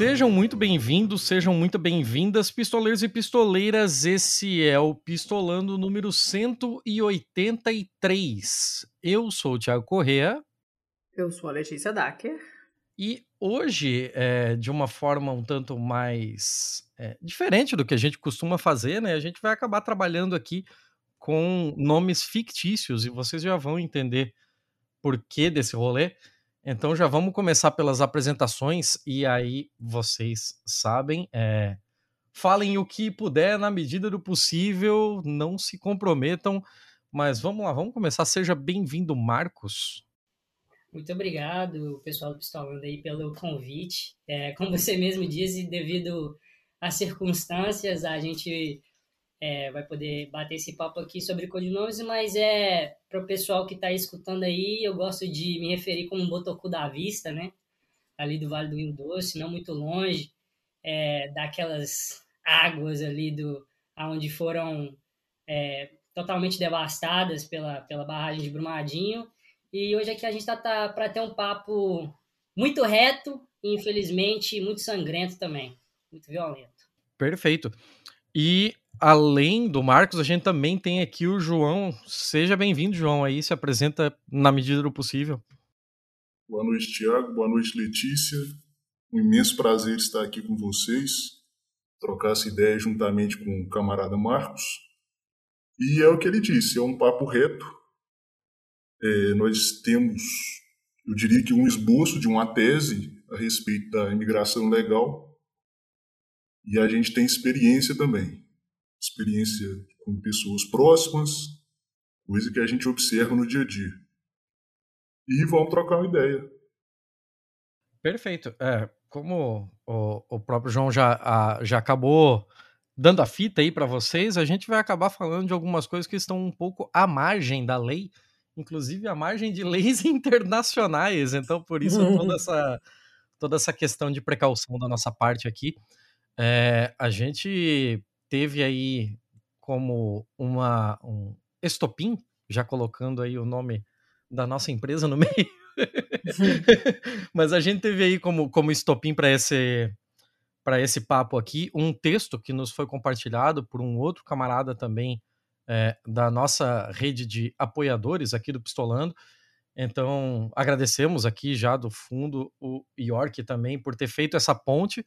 Sejam muito bem-vindos, sejam muito bem-vindas, pistoleiros e pistoleiras. Esse é o Pistolando número 183. Eu sou o Thiago Correa. Eu sou a Letícia Dacker. E hoje, é, de uma forma um tanto mais é, diferente do que a gente costuma fazer, né? A gente vai acabar trabalhando aqui com nomes fictícios e vocês já vão entender por que desse rolê. Então já vamos começar pelas apresentações e aí vocês sabem, é, falem o que puder na medida do possível, não se comprometam, mas vamos lá, vamos começar. Seja bem-vindo, Marcos. Muito obrigado, pessoal do Pistolando aí pelo convite. É, como você mesmo disse, devido às circunstâncias, a gente é, vai poder bater esse papo aqui sobre codinomes, mas é para o pessoal que está escutando aí, eu gosto de me referir como Botocu da Vista, né? Ali do Vale do Rio Doce, não muito longe, é, daquelas águas ali do aonde foram é, totalmente devastadas pela, pela barragem de Brumadinho. E hoje aqui a gente está tá, para ter um papo muito reto e, infelizmente, muito sangrento também, muito violento. Perfeito. E além do Marcos, a gente também tem aqui o João. Seja bem-vindo, João, aí se apresenta na medida do possível. Boa noite, Tiago. Boa noite, Letícia. Um imenso prazer estar aqui com vocês, trocar essa ideia juntamente com o camarada Marcos. E é o que ele disse, é um papo reto. É, nós temos, eu diria que um esboço de uma tese a respeito da imigração legal e a gente tem experiência também experiência com pessoas próximas, coisa que a gente observa no dia a dia. E vamos trocar uma ideia. Perfeito. É, como o, o próprio João já, a, já acabou dando a fita aí para vocês, a gente vai acabar falando de algumas coisas que estão um pouco à margem da lei, inclusive à margem de leis internacionais. Então, por isso, toda essa, toda essa questão de precaução da nossa parte aqui. É, a gente teve aí como uma, um estopim, já colocando aí o nome da nossa empresa no meio. Mas a gente teve aí como, como estopim para esse para esse papo aqui um texto que nos foi compartilhado por um outro camarada também é, da nossa rede de apoiadores aqui do Pistolando. Então, agradecemos aqui já do fundo o York também por ter feito essa ponte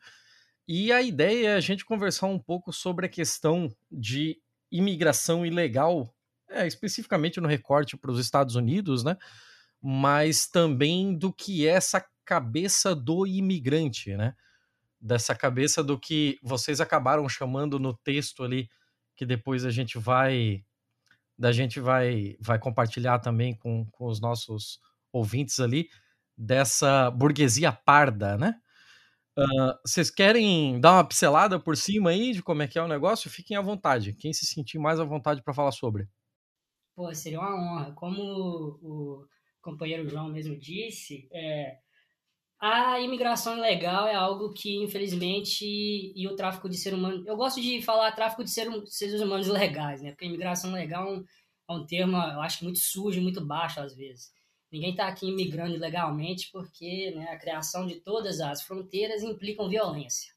e a ideia é a gente conversar um pouco sobre a questão de imigração ilegal, é, especificamente no recorte para os Estados Unidos, né? Mas também do que é essa cabeça do imigrante, né? Dessa cabeça do que vocês acabaram chamando no texto ali, que depois a gente vai da gente vai vai compartilhar também com, com os nossos ouvintes ali dessa burguesia parda, né? Vocês querem dar uma pincelada por cima aí de como é que é o negócio? Fiquem à vontade. Quem se sentir mais à vontade para falar sobre. Pô, seria uma honra. Como o companheiro João mesmo disse, é, a imigração ilegal é algo que, infelizmente, e o tráfico de ser humano. Eu gosto de falar tráfico de ser, seres humanos legais, né? Porque imigração legal é um, é um termo, eu acho, muito sujo, muito baixo às vezes. Ninguém está aqui imigrando ilegalmente porque né, a criação de todas as fronteiras implicam violência.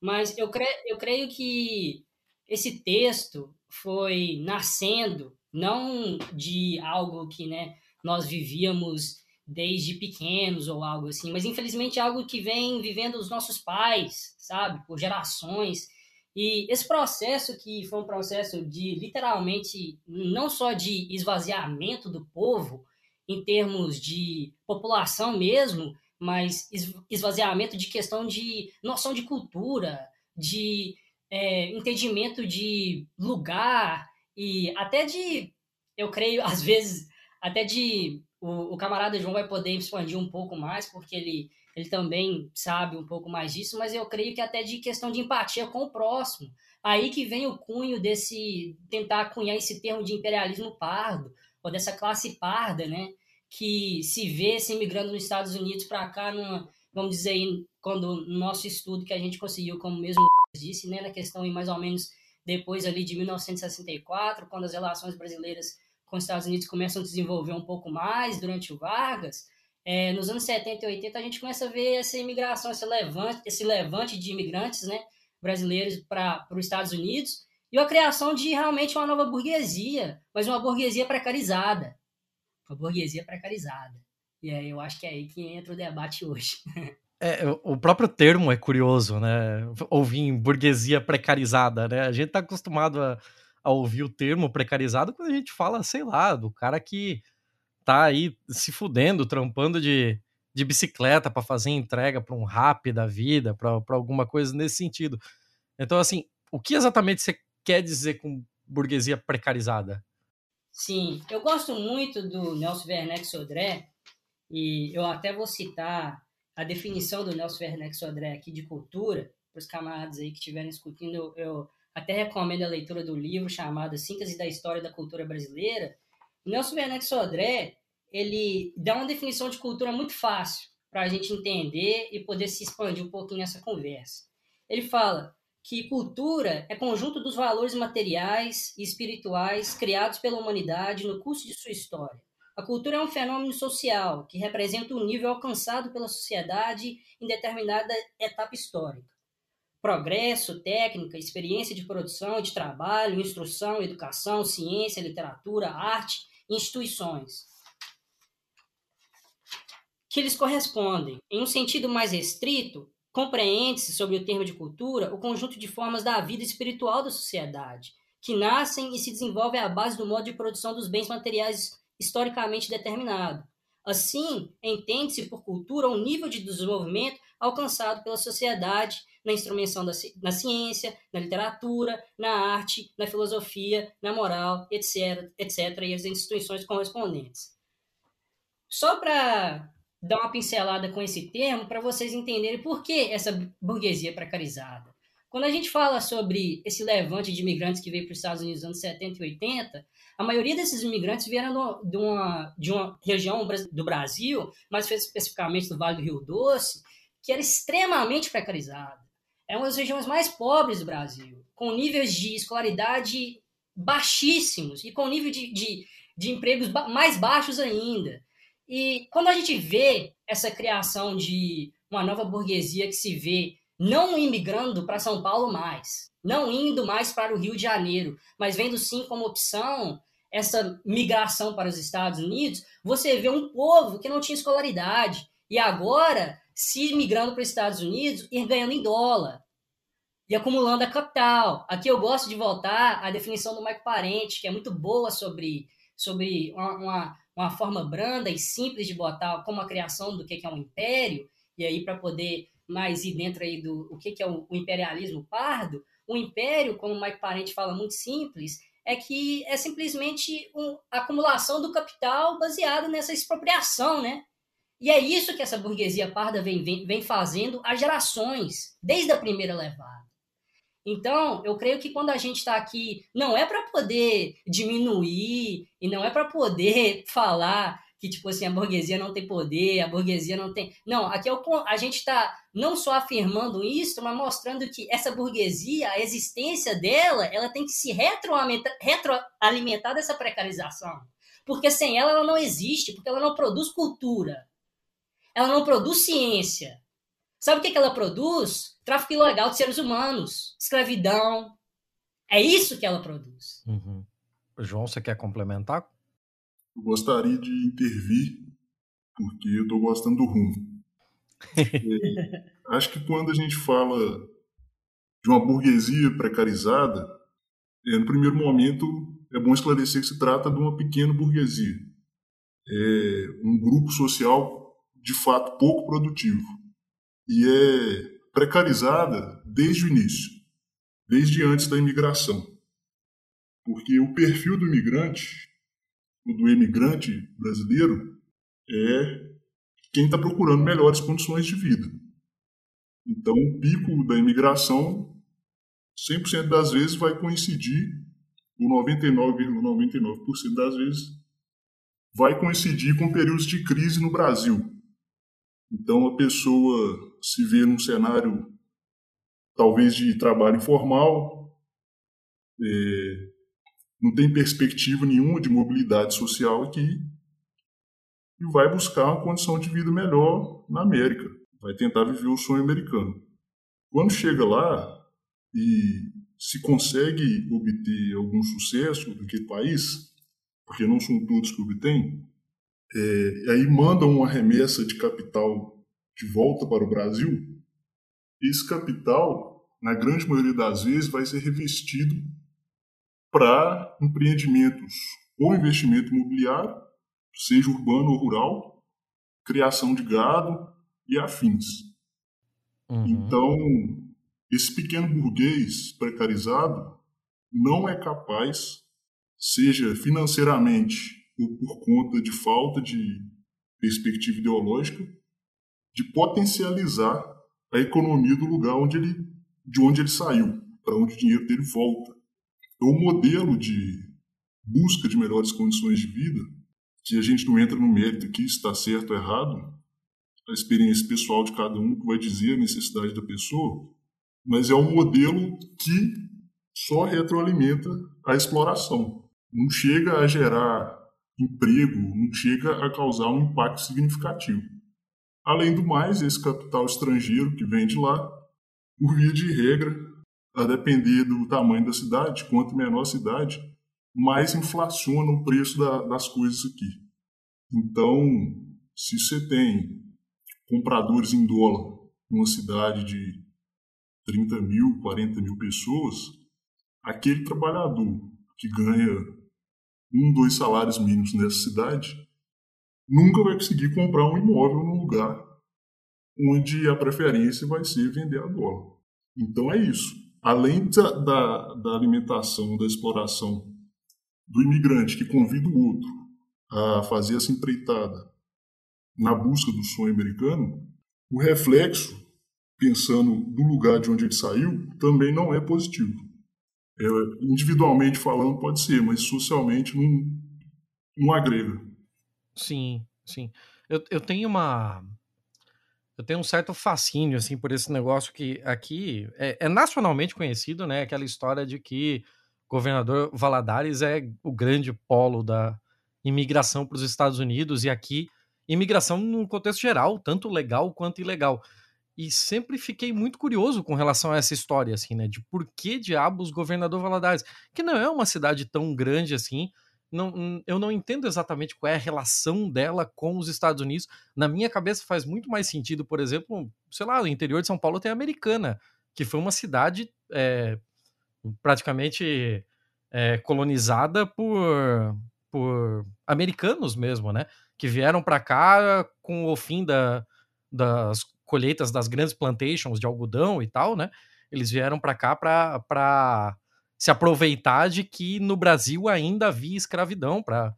Mas eu, cre eu creio que esse texto foi nascendo não de algo que né, nós vivíamos desde pequenos ou algo assim, mas infelizmente algo que vem vivendo os nossos pais, sabe, por gerações. E esse processo que foi um processo de literalmente não só de esvaziamento do povo, em termos de população mesmo, mas esvaziamento de questão de noção de cultura, de é, entendimento de lugar e até de, eu creio, às vezes, até de. O, o camarada João vai poder expandir um pouco mais, porque ele, ele também sabe um pouco mais disso, mas eu creio que até de questão de empatia com o próximo. Aí que vem o cunho desse. tentar cunhar esse termo de imperialismo pardo, ou dessa classe parda, né? Que se vê se imigrando nos Estados Unidos para cá, numa, vamos dizer, quando no nosso estudo que a gente conseguiu, como mesmo disse, né, na questão mais ou menos depois ali de 1964, quando as relações brasileiras com os Estados Unidos começam a desenvolver um pouco mais durante o Vargas, é, nos anos 70 e 80 a gente começa a ver essa imigração, esse levante, esse levante de imigrantes né, brasileiros para os Estados Unidos e a criação de realmente uma nova burguesia, mas uma burguesia precarizada. Uma burguesia precarizada. E aí eu acho que é aí que entra o debate hoje. É, o próprio termo é curioso, né? Ouvir burguesia precarizada, né? A gente tá acostumado a, a ouvir o termo precarizado quando a gente fala, sei lá, do cara que tá aí se fudendo, trampando de, de bicicleta para fazer entrega para um rap da vida, para alguma coisa nesse sentido. Então, assim, o que exatamente você quer dizer com burguesia precarizada? Sim, eu gosto muito do Nelson Werneck Sodré, e eu até vou citar a definição do Nelson Werneck Sodré aqui de cultura, para os camaradas aí que estiverem escutando, eu, eu, até recomendo a leitura do livro chamado Síntese da História da Cultura Brasileira. O Nelson Werneck Sodré, ele dá uma definição de cultura muito fácil para a gente entender e poder se expandir um pouquinho nessa conversa. Ele fala que cultura é conjunto dos valores materiais e espirituais criados pela humanidade no curso de sua história. A cultura é um fenômeno social que representa o nível alcançado pela sociedade em determinada etapa histórica. Progresso, técnica, experiência de produção e de trabalho, instrução, educação, ciência, literatura, arte, instituições que lhes correspondem. Em um sentido mais restrito, Compreende-se sobre o termo de cultura o conjunto de formas da vida espiritual da sociedade, que nascem e se desenvolvem à base do modo de produção dos bens materiais historicamente determinado. Assim, entende-se por cultura um nível de desenvolvimento alcançado pela sociedade na instrumenção da, na ciência, na literatura, na arte, na filosofia, na moral, etc., etc., e as instituições correspondentes. Só para dar uma pincelada com esse termo para vocês entenderem por que essa burguesia precarizada. Quando a gente fala sobre esse levante de imigrantes que veio para os Estados Unidos nos anos 70 e 80, a maioria desses imigrantes vieram de uma, de uma região do Brasil, mais especificamente do Vale do Rio Doce, que era extremamente precarizada. É uma das regiões mais pobres do Brasil, com níveis de escolaridade baixíssimos e com nível de, de, de empregos mais baixos ainda. E quando a gente vê essa criação de uma nova burguesia que se vê não imigrando para São Paulo mais, não indo mais para o Rio de Janeiro, mas vendo sim como opção essa migração para os Estados Unidos, você vê um povo que não tinha escolaridade e agora se migrando para os Estados Unidos e ganhando em dólar e acumulando a capital. Aqui eu gosto de voltar à definição do Mike Parente, que é muito boa sobre, sobre uma, uma uma forma branda e simples de botar como a criação do que é um império, e aí para poder mais ir dentro aí do o que é o, imperialismo pardo, o império, como o Mike Parente fala muito simples, é que é simplesmente uma acumulação do capital baseado nessa expropriação, né? E é isso que essa burguesia parda vem, vem, vem fazendo há gerações, desde a primeira levada. Então, eu creio que quando a gente está aqui, não é para poder diminuir e não é para poder falar que, tipo assim, a burguesia não tem poder, a burguesia não tem. Não, aqui é o, a gente está não só afirmando isso, mas mostrando que essa burguesia, a existência dela, ela tem que se retroalimentar, dessa precarização. Porque sem ela, ela não existe, porque ela não produz cultura. Ela não produz ciência. Sabe o que, que ela produz? Tráfico ilegal de seres humanos, escravidão. É isso que ela produz. Uhum. João, você quer complementar? Eu gostaria de intervir, porque eu estou gostando do rumo. é, acho que quando a gente fala de uma burguesia precarizada, é, no primeiro momento é bom esclarecer que se trata de uma pequena burguesia. É um grupo social de fato pouco produtivo. E é precarizada desde o início, desde antes da imigração. Porque o perfil do imigrante, o do imigrante brasileiro, é quem está procurando melhores condições de vida. Então, o pico da imigração, 100% das vezes, vai coincidir, ou 99,99% ,99 das vezes, vai coincidir com períodos de crise no Brasil. Então, a pessoa se vê num cenário talvez de trabalho informal, é, não tem perspectiva nenhuma de mobilidade social aqui, e vai buscar uma condição de vida melhor na América, vai tentar viver o sonho americano. Quando chega lá e se consegue obter algum sucesso naquele país, porque não são todos que obtêm, é, aí mandam uma remessa de capital de volta para o Brasil, esse capital, na grande maioria das vezes, vai ser revestido para empreendimentos ou investimento imobiliário, seja urbano ou rural, criação de gado e afins. Uhum. Então, esse pequeno burguês precarizado não é capaz, seja financeiramente ou por conta de falta de perspectiva ideológica, de potencializar a economia do lugar onde ele, de onde ele saiu, para onde o dinheiro dele volta. É o modelo de busca de melhores condições de vida, que a gente não entra no mérito aqui se está certo ou errado, a experiência pessoal de cada um que vai dizer a necessidade da pessoa, mas é um modelo que só retroalimenta a exploração. Não chega a gerar emprego, não chega a causar um impacto significativo. Além do mais, esse capital estrangeiro que vem de lá, por via de regra, a depender do tamanho da cidade, quanto menor a cidade, mais inflaciona o preço da, das coisas aqui. Então, se você tem compradores em dólar numa cidade de 30 mil, 40 mil pessoas, aquele trabalhador que ganha um, dois salários mínimos nessa cidade nunca vai conseguir comprar um imóvel num lugar onde a preferência vai ser vender a dólar. Então é isso. Além da, da, da alimentação, da exploração do imigrante que convida o outro a fazer essa empreitada na busca do sonho americano, o reflexo, pensando no lugar de onde ele saiu, também não é positivo. É, individualmente falando pode ser, mas socialmente não, não agrega. Sim, sim. Eu, eu tenho uma. Eu tenho um certo fascínio, assim, por esse negócio que aqui é, é nacionalmente conhecido, né? Aquela história de que governador Valadares é o grande polo da imigração para os Estados Unidos e aqui imigração no contexto geral, tanto legal quanto ilegal. E sempre fiquei muito curioso com relação a essa história, assim, né? De por que diabos governador Valadares, que não é uma cidade tão grande assim. Não, eu não entendo exatamente qual é a relação dela com os Estados Unidos. Na minha cabeça faz muito mais sentido, por exemplo, sei lá, no interior de São Paulo tem a Americana, que foi uma cidade é, praticamente é, colonizada por, por americanos mesmo, né? Que vieram para cá com o fim da, das colheitas das grandes plantations de algodão e tal, né? Eles vieram para cá para se aproveitar de que no Brasil ainda havia escravidão para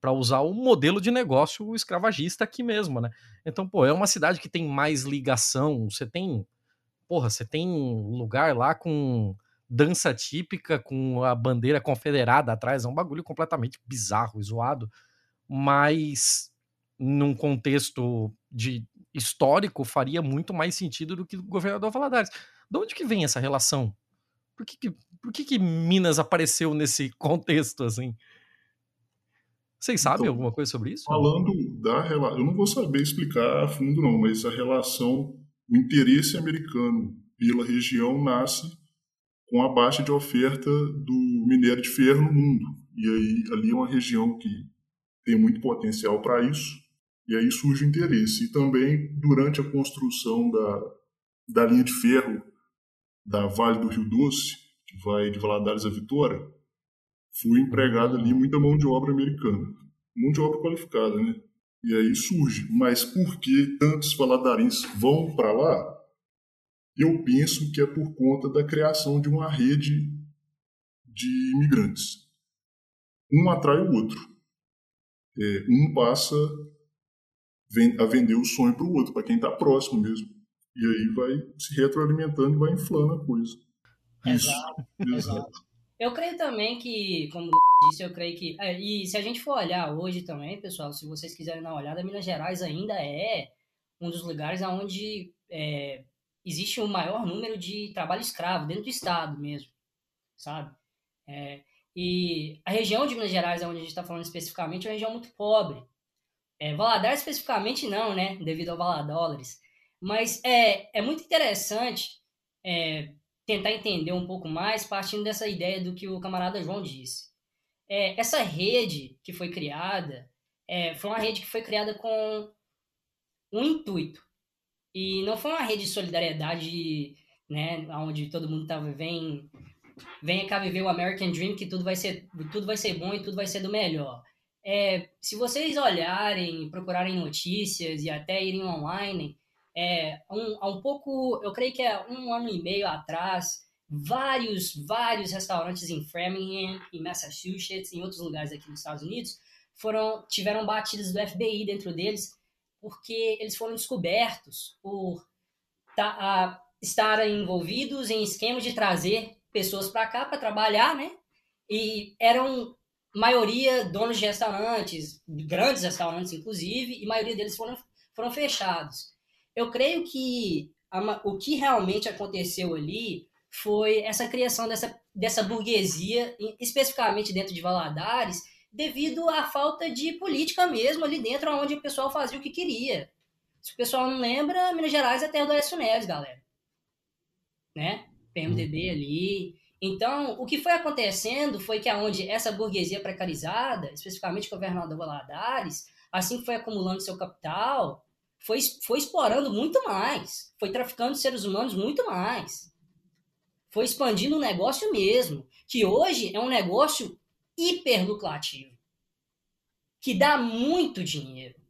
para usar o modelo de negócio escravagista aqui mesmo, né? Então, pô, é uma cidade que tem mais ligação, você tem, porra, você tem lugar lá com dança típica com a bandeira confederada atrás, é um bagulho completamente bizarro e zoado, mas num contexto de histórico faria muito mais sentido do que o governador Valadares. De onde que vem essa relação? Por que, que, por que, que Minas apareceu nesse contexto assim? Vocês sabem então, alguma coisa sobre isso? Falando da relação, eu não vou saber explicar a fundo não, mas a relação, o interesse americano pela região nasce com a baixa de oferta do minério de ferro no mundo. E aí ali é uma região que tem muito potencial para isso. E aí surge o interesse. E também durante a construção da, da linha de ferro da Vale do Rio Doce, que vai de Valadares a Vitória, foi empregada ali muita mão de obra americana. Mão de obra qualificada, né? E aí surge. Mas por que tantos valadarenses vão para lá? Eu penso que é por conta da criação de uma rede de imigrantes. Um atrai o outro. É, um passa a vender o sonho para o outro, para quem está próximo mesmo. E aí vai se retroalimentando e vai inflando a coisa. Exato, exato. Eu creio também que, como disse, eu creio que. É, e se a gente for olhar hoje também, pessoal, se vocês quiserem dar uma olhada, Minas Gerais ainda é um dos lugares onde é, existe um maior número de trabalho escravo dentro do Estado mesmo, sabe? É, e a região de Minas Gerais, onde a gente está falando especificamente, é uma região muito pobre. É, especificamente não, né? Devido ao Valadólares. Mas é, é muito interessante é, tentar entender um pouco mais partindo dessa ideia do que o camarada João disse. É, essa rede que foi criada é, foi uma rede que foi criada com um intuito. E não foi uma rede de solidariedade, né, onde todo mundo tava vem vem cá viver o American Dream que tudo vai ser tudo vai ser bom e tudo vai ser do melhor. É, se vocês olharem, procurarem notícias e até irem online, é, um, há um pouco, eu creio que é um ano e meio atrás, vários, vários restaurantes em Framingham, em Massachusetts, em outros lugares aqui nos Estados Unidos, foram tiveram batidas do FBI dentro deles, porque eles foram descobertos por tá, estarem envolvidos em esquemas de trazer pessoas para cá para trabalhar, né? E eram maioria donos de restaurantes, grandes restaurantes inclusive, e maioria deles foram, foram fechados. Eu creio que a, o que realmente aconteceu ali foi essa criação dessa, dessa burguesia, especificamente dentro de Valadares, devido à falta de política mesmo ali dentro, onde o pessoal fazia o que queria. Se o pessoal não lembra, Minas Gerais é terra do Aécio Neves, galera. Né? PMDB ali. Então, o que foi acontecendo foi que aonde essa burguesia precarizada, especificamente o governador Valadares, assim que foi acumulando seu capital, foi, foi explorando muito mais, foi traficando seres humanos muito mais, foi expandindo o negócio mesmo, que hoje é um negócio hiperlucrativo, que dá muito dinheiro.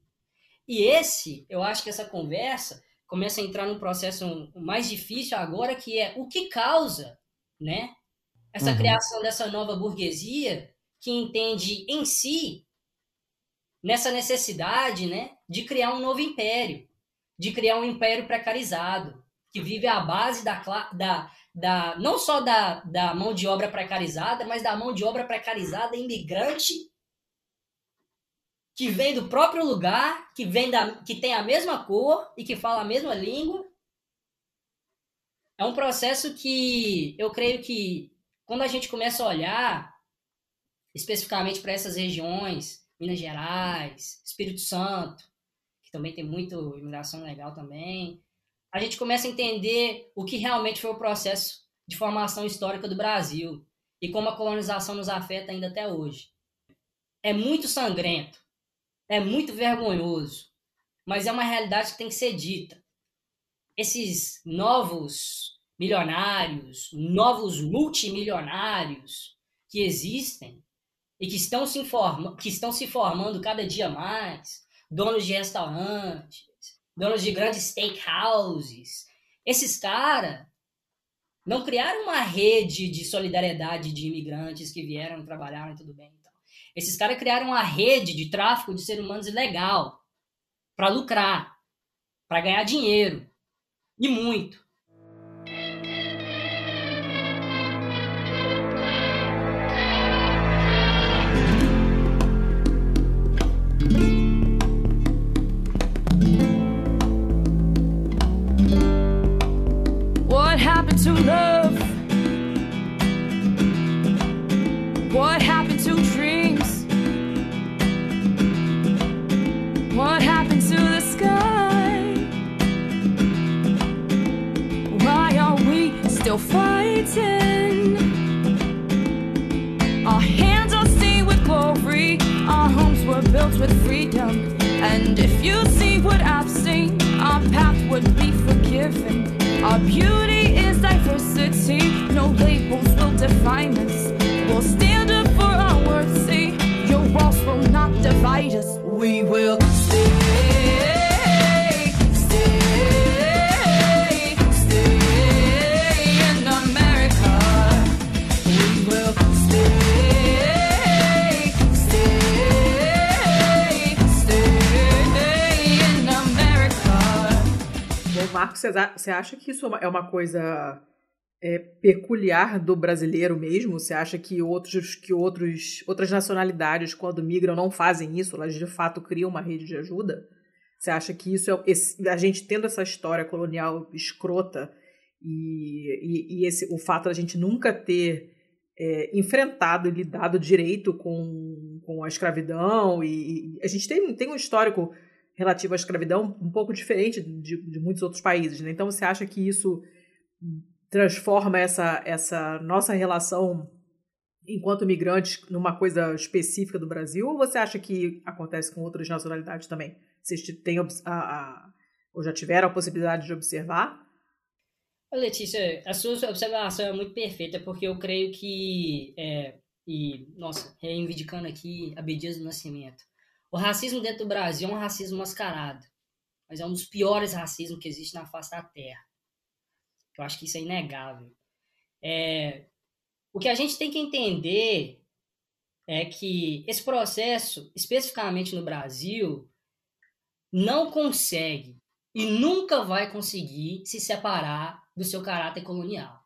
E esse, eu acho que essa conversa começa a entrar num processo mais difícil agora, que é o que causa, né? Essa uhum. criação dessa nova burguesia que entende em si nessa necessidade, né, de criar um novo império, de criar um império precarizado, que vive à base da, da, da não só da, da mão de obra precarizada, mas da mão de obra precarizada imigrante que vem do próprio lugar, que vem da, que tem a mesma cor e que fala a mesma língua. É um processo que eu creio que quando a gente começa a olhar especificamente para essas regiões, Minas Gerais, Espírito Santo, que também tem muita imigração legal também, a gente começa a entender o que realmente foi o processo de formação histórica do Brasil e como a colonização nos afeta ainda até hoje. É muito sangrento, é muito vergonhoso, mas é uma realidade que tem que ser dita. Esses novos milionários, novos multimilionários que existem e que estão se, informa que estão se formando cada dia mais, donos de restaurantes, donos de grandes steakhouses, esses caras não criaram uma rede de solidariedade de imigrantes que vieram trabalhar e tudo bem. Esses caras criaram uma rede de tráfico de seres humanos ilegal para lucrar, para ganhar dinheiro e muito. And if you você acha que isso é uma coisa é, peculiar do brasileiro mesmo? Você acha que outros que outros outras nacionalidades quando migram não fazem isso? Elas de fato criam uma rede de ajuda? Você acha que isso é esse, a gente tendo essa história colonial escrota e, e, e esse o fato da gente nunca ter é, enfrentado e lidado direito com, com a escravidão, e, e, a gente tem, tem um histórico relativo à escravidão um pouco diferente de, de muitos outros países. Né? Então, você acha que isso transforma essa, essa nossa relação enquanto migrantes numa coisa específica do Brasil, ou você acha que acontece com outras nacionalidades também? Vocês têm a, a, ou já tiveram a possibilidade de observar? Letícia, a sua observação é muito perfeita, porque eu creio que, é, e, nossa, reivindicando aqui Abdias do Nascimento, o racismo dentro do Brasil é um racismo mascarado, mas é um dos piores racismos que existe na face da Terra. Eu acho que isso é inegável. É, o que a gente tem que entender é que esse processo, especificamente no Brasil, não consegue e nunca vai conseguir se separar do seu caráter colonial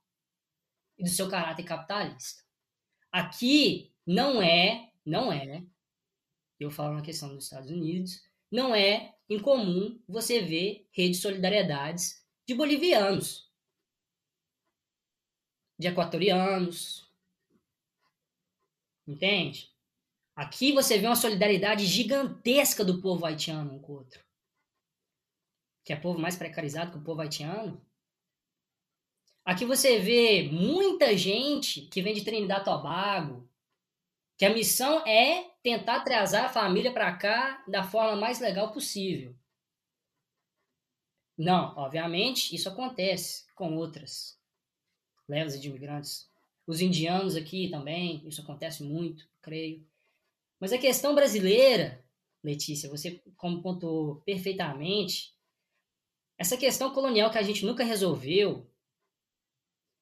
e do seu caráter capitalista. Aqui não é, não é, eu falo na questão dos Estados Unidos, não é incomum você ver redes de solidariedades de bolivianos, de equatorianos, entende? Aqui você vê uma solidariedade gigantesca do povo haitiano um com o outro que é povo mais precarizado que o povo haitiano. Aqui você vê muita gente que vem de Trinidad Tobago, que a missão é tentar trazer a família para cá da forma mais legal possível. Não, obviamente, isso acontece com outras levas de imigrantes. Os indianos aqui também, isso acontece muito, creio. Mas a questão brasileira, Letícia, você como pontuou perfeitamente, essa questão colonial que a gente nunca resolveu,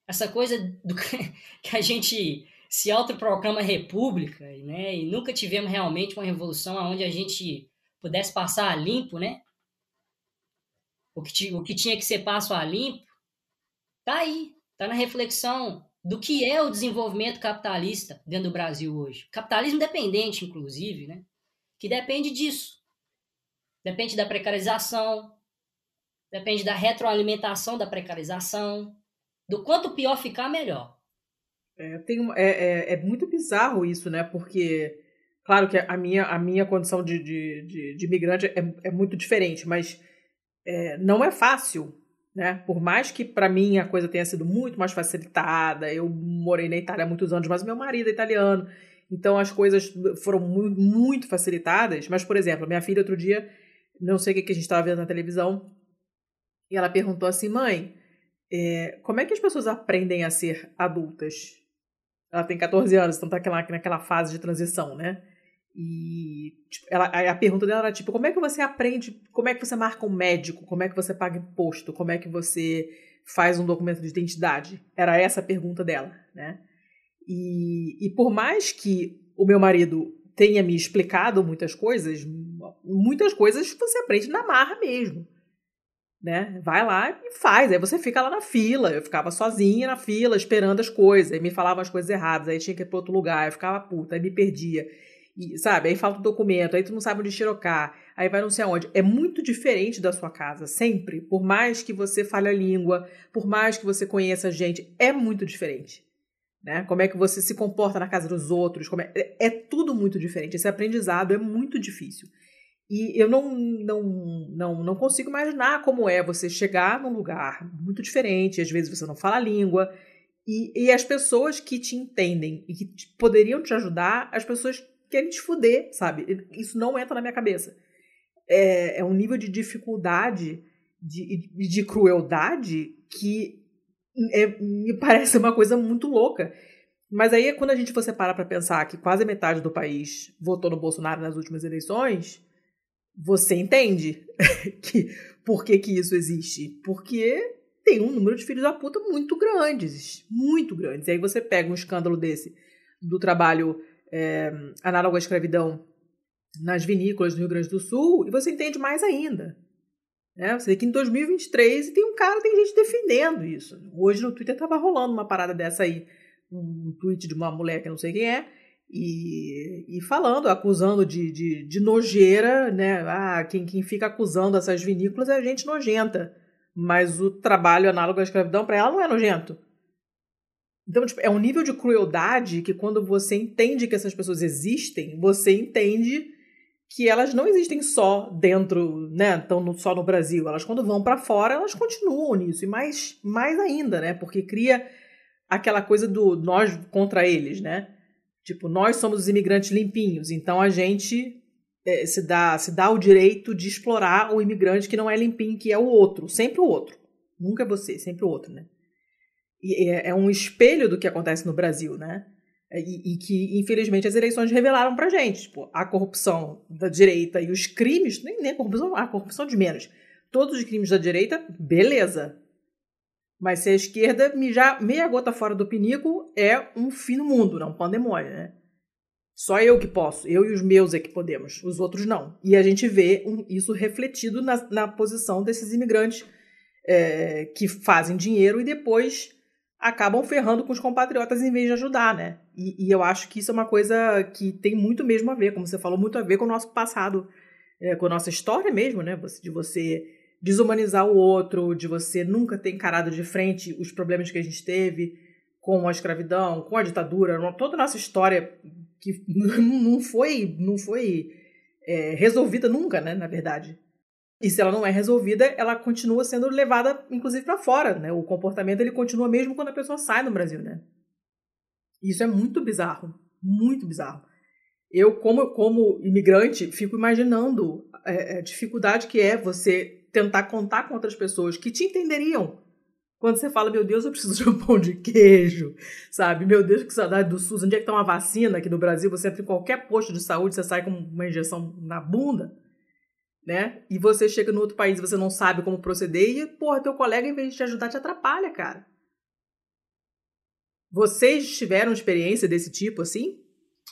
essa coisa do que a gente se autoproclama república, né? E nunca tivemos realmente uma revolução onde a gente pudesse passar a limpo, né? O que, o que tinha que ser passo a limpo, tá aí, tá na reflexão do que é o desenvolvimento capitalista dentro do Brasil hoje. Capitalismo dependente, inclusive, né? Que depende disso. Depende da precarização, Depende da retroalimentação da precarização. Do quanto pior ficar, melhor. É, tem, é, é, é, muito bizarro isso, né? Porque, claro que a minha, a minha condição de, de, de, de imigrante é, é muito diferente, mas é, não é fácil, né? Por mais que para mim a coisa tenha sido muito mais facilitada, eu morei na Itália há muitos anos, mas meu marido é italiano, então as coisas foram muito, muito facilitadas. Mas, por exemplo, minha filha outro dia, não sei o que, que a gente estava vendo na televisão, e ela perguntou assim: mãe, é, como é que as pessoas aprendem a ser adultas? Ela tem 14 anos, então tá naquela, naquela fase de transição, né? E tipo, ela, a pergunta dela era tipo: como é que você aprende? Como é que você marca um médico? Como é que você paga imposto? Como é que você faz um documento de identidade? Era essa a pergunta dela, né? E, e por mais que o meu marido tenha me explicado muitas coisas, muitas coisas você aprende na marra mesmo né? Vai lá e faz. Aí você fica lá na fila. Eu ficava sozinha na fila, esperando as coisas. Aí me falavam as coisas erradas. Aí tinha que ir para outro lugar. Eu ficava puta, aí me perdia. E, sabe? Aí falta o documento. Aí tu não sabe onde tirocar. Aí vai não sei aonde. É muito diferente da sua casa, sempre. Por mais que você fale a língua, por mais que você conheça a gente, é muito diferente. Né? Como é que você se comporta na casa dos outros. É, é, é tudo muito diferente. Esse aprendizado é muito difícil. E eu não, não, não, não consigo imaginar como é você chegar num lugar muito diferente, às vezes você não fala a língua, e, e as pessoas que te entendem e que te, poderiam te ajudar, as pessoas querem te fuder, sabe? Isso não entra na minha cabeça. É, é um nível de dificuldade, de, de crueldade, que é, me parece uma coisa muito louca. Mas aí, quando a gente você para para pensar que quase metade do país votou no Bolsonaro nas últimas eleições, você entende que por que, que isso existe? Porque tem um número de filhos da puta muito grandes, muito grandes. E aí você pega um escândalo desse do trabalho é, análogo à escravidão nas vinícolas do Rio Grande do Sul e você entende mais ainda. Né? Você vê que em 2023 tem um cara, tem gente defendendo isso. Hoje no Twitter tava rolando uma parada dessa aí, um tweet de uma mulher que eu não sei quem é, e, e falando, acusando de, de, de, nojeira, né? Ah, quem, quem fica acusando essas vinícolas é gente nojenta. Mas o trabalho análogo à escravidão para ela não é nojento. Então, tipo, é um nível de crueldade que quando você entende que essas pessoas existem, você entende que elas não existem só dentro, né, no, só no Brasil. Elas quando vão para fora, elas continuam nisso e mais mais ainda, né? Porque cria aquela coisa do nós contra eles, né? Tipo, nós somos os imigrantes limpinhos, então a gente é, se dá se dá o direito de explorar o imigrante que não é limpinho, que é o outro, sempre o outro. Nunca é você, sempre o outro, né? E é, é um espelho do que acontece no Brasil, né? E, e, que, infelizmente, as eleições revelaram pra gente. Tipo, a corrupção da direita e os crimes, nem, nem a corrupção, a corrupção de menos. Todos os crimes da direita, beleza. Mas se a esquerda mijar meia gota fora do pinico, é um fim no mundo, não um pandemônio, né? Só eu que posso, eu e os meus é que podemos, os outros não. E a gente vê um, isso refletido na, na posição desses imigrantes é, que fazem dinheiro e depois acabam ferrando com os compatriotas em vez de ajudar, né? E, e, eu acho que isso é uma coisa que tem muito mesmo a ver, como você falou, muito a ver com o nosso passado, é, com a nossa história mesmo, né? De você desumanizar o outro, de você nunca ter encarado de frente os problemas que a gente teve com a escravidão, com a ditadura, toda a nossa história que não foi, não foi é, resolvida nunca, né? Na verdade. E se ela não é resolvida, ela continua sendo levada, inclusive, para fora, né? O comportamento ele continua mesmo quando a pessoa sai do Brasil, né? Isso é muito bizarro, muito bizarro. Eu, como, como imigrante, fico imaginando é, a dificuldade que é você tentar contar com outras pessoas que te entenderiam. Quando você fala, meu Deus, eu preciso de um pão de queijo, sabe? Meu Deus, que saudade do SUS. Onde é que tá uma vacina aqui no Brasil? Você entra em qualquer posto de saúde, você sai com uma injeção na bunda né? E você chega no outro país e você não sabe como proceder e, porra, teu colega, em vez de te ajudar, te atrapalha, cara. Vocês tiveram experiência desse tipo, assim?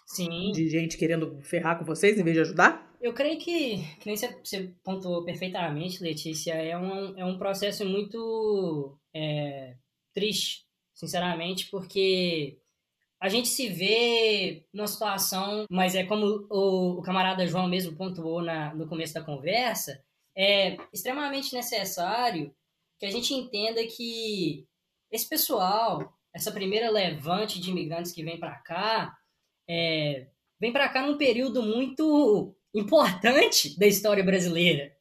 Sim. De gente querendo ferrar com vocês em vez de ajudar? Eu creio que, que nem você pontuou perfeitamente, Letícia, é um, é um processo muito é, triste, sinceramente, porque a gente se vê numa situação, mas é como o, o camarada João mesmo pontuou na, no começo da conversa, é extremamente necessário que a gente entenda que esse pessoal, essa primeira levante de imigrantes que vem para cá, é, vem para cá num período muito importante da história brasileira,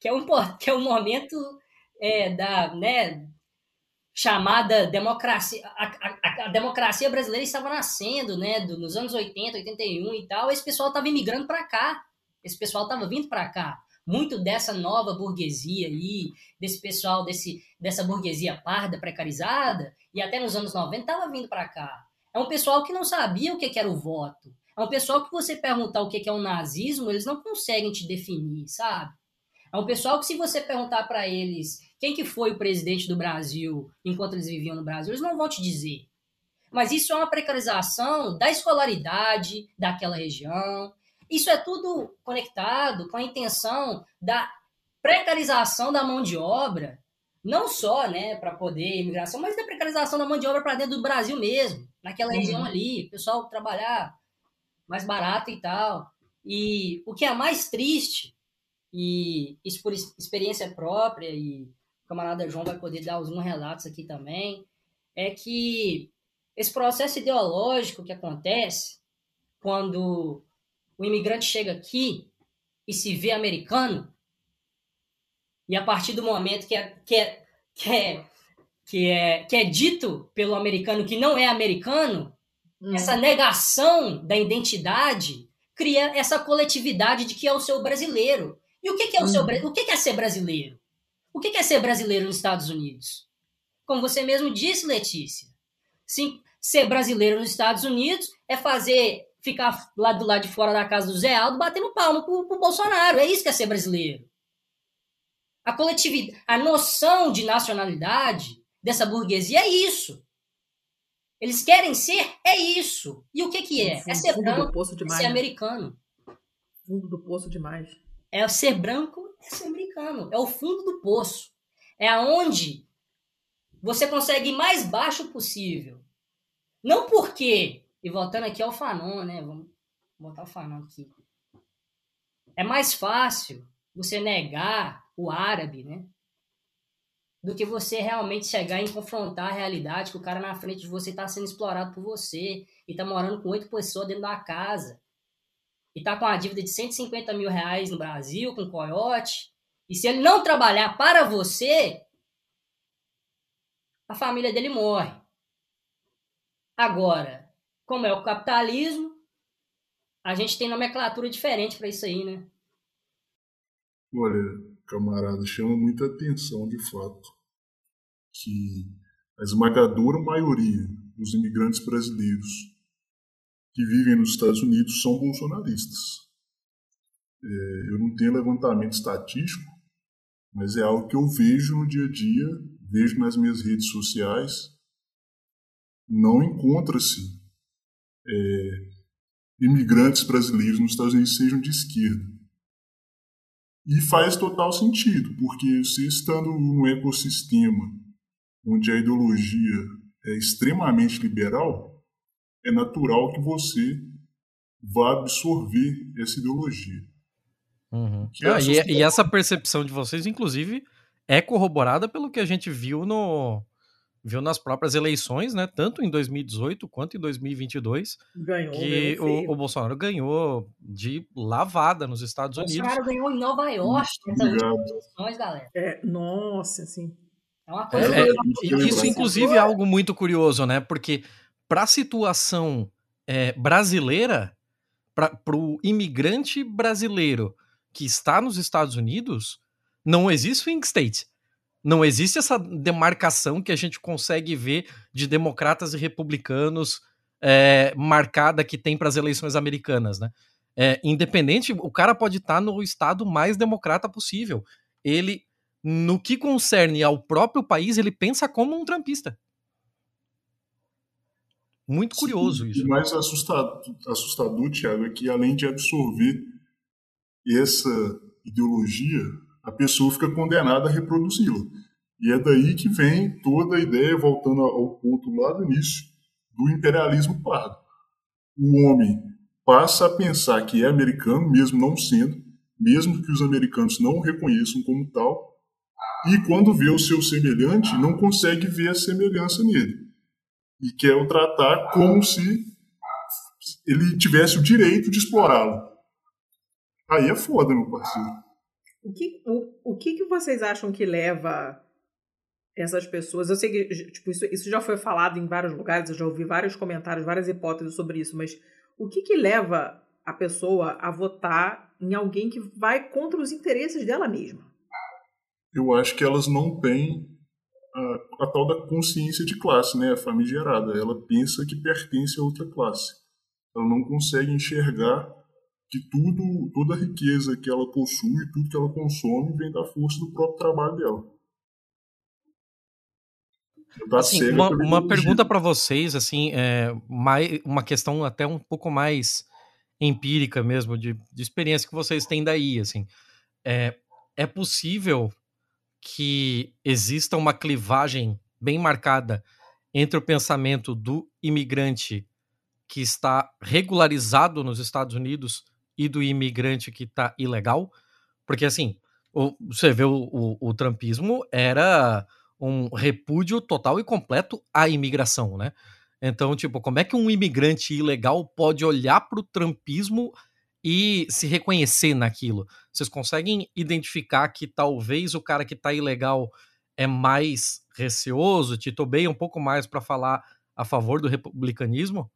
que é um, que é um momento é, da, né, chamada democracia. A, a, a, democracia brasileira estava nascendo, né? Do, nos anos 80, 81 e tal. Esse pessoal estava imigrando para cá. Esse pessoal estava vindo para cá. Muito dessa nova burguesia aí, desse pessoal, desse, dessa burguesia parda, precarizada, e até nos anos 90 estava vindo para cá. É um pessoal que não sabia o que, que era o voto. É um pessoal que você perguntar o que, é o nazismo, eles não conseguem te definir, sabe? É um pessoal que se você perguntar para eles quem que foi o presidente do Brasil enquanto eles viviam no Brasil, eles não vão te dizer. Mas isso é uma precarização da escolaridade daquela região. Isso é tudo conectado com a intenção da precarização da mão de obra, não só né, para poder imigração, mas da precarização da mão de obra para dentro do Brasil mesmo, naquela uhum. região ali, o pessoal trabalhar mais barato e tal. E o que é mais triste, e isso por experiência própria e camarada João vai poder dar alguns relatos aqui também, é que esse processo ideológico que acontece quando o imigrante chega aqui e se vê americano, e a partir do momento que é, que é, que é, que é, que é dito pelo americano que não é americano, hum. essa negação da identidade cria essa coletividade de que é o seu brasileiro. E o que, que é o seu hum. o que, que é ser brasileiro? O que é ser brasileiro nos Estados Unidos? Como você mesmo disse, Letícia, sim, ser brasileiro nos Estados Unidos é fazer ficar lá do lado de fora da casa do Zé Aldo batendo palma pro, pro Bolsonaro. É isso que é ser brasileiro. A coletividade, a noção de nacionalidade dessa burguesia é isso. Eles querem ser, é isso. E o que que é? É ser branco, é ser americano. Fundo do poço demais. É ser branco é ser americano. É o fundo do poço. É aonde você consegue ir mais baixo possível. Não porque, e voltando aqui ao Fanon, né? Vamos botar o Fanon aqui. É mais fácil você negar o árabe, né? Do que você realmente chegar e confrontar a realidade que o cara na frente de você está sendo explorado por você e está morando com oito pessoas dentro da casa e está com uma dívida de 150 mil reais no Brasil com coiote e se ele não trabalhar para você, a família dele morre. Agora, como é o capitalismo, a gente tem nomenclatura diferente para isso aí, né? Olha, camarada, chama muita atenção de fato que a esmagadora maioria dos imigrantes brasileiros que vivem nos Estados Unidos são bolsonaristas. É, eu não tenho levantamento estatístico, mas é algo que eu vejo no dia a dia, vejo nas minhas redes sociais. Não encontra-se é, imigrantes brasileiros nos Estados Unidos sejam de esquerda. E faz total sentido, porque você estando num ecossistema onde a ideologia é extremamente liberal, é natural que você vá absorver essa ideologia. Uhum. É ah, e, e, essa percepção de vocês, inclusive, é corroborada pelo que a gente viu no viu nas próprias eleições, né? Tanto em 2018 quanto em 2022, ganhou, que o, o, Bolsonaro ganhou de lavada nos Estados Unidos. O Bolsonaro ganhou em Nova York nessas eleições, galera. É, nossa, assim. É uma coisa. É, é, isso, inclusive, é algo muito curioso, né? Porque para a situação é, brasileira, para o imigrante brasileiro que está nos Estados Unidos, não existe swing state. Não existe essa demarcação que a gente consegue ver de democratas e republicanos é, marcada que tem para as eleições americanas, né? É, independente, o cara pode estar tá no estado mais democrata possível. Ele, no que concerne ao próprio país, ele pensa como um trampista. Muito curioso Sim, isso. O mais assustador, assustador, Thiago, é que além de absorver essa ideologia, a pessoa fica condenada a reproduzi-la. E é daí que vem toda a ideia, voltando ao ponto lá do início, do imperialismo pardo. O homem passa a pensar que é americano, mesmo não sendo, mesmo que os americanos não o reconheçam como tal, e quando vê o seu semelhante, não consegue ver a semelhança nele e quer o tratar como se ele tivesse o direito de explorá-lo. Aí é foda, meu parceiro. O que, o, o que, que vocês acham que leva essas pessoas? Eu sei que tipo, isso, isso já foi falado em vários lugares, eu já ouvi vários comentários, várias hipóteses sobre isso, mas o que, que leva a pessoa a votar em alguém que vai contra os interesses dela mesma? Eu acho que elas não têm a, a, tal da consciência de classe, né, a famigerada. Ela pensa que pertence a outra classe. Ela não consegue enxergar que tudo, toda a riqueza que ela possui, tudo que ela consome, vem da força do próprio trabalho dela. Tá assim, uma, uma pergunta para vocês, assim, é, mais, uma questão até um pouco mais empírica mesmo, de, de experiência que vocês têm daí, assim. É, é possível que exista uma clivagem bem marcada entre o pensamento do imigrante que está regularizado nos Estados Unidos e do imigrante que está ilegal? Porque, assim, o, você vê o, o, o trumpismo era um repúdio total e completo à imigração, né? Então, tipo, como é que um imigrante ilegal pode olhar para o trumpismo e se reconhecer naquilo. Vocês conseguem identificar que talvez o cara que tá ilegal é mais receoso, titubeia um pouco mais para falar a favor do republicanismo?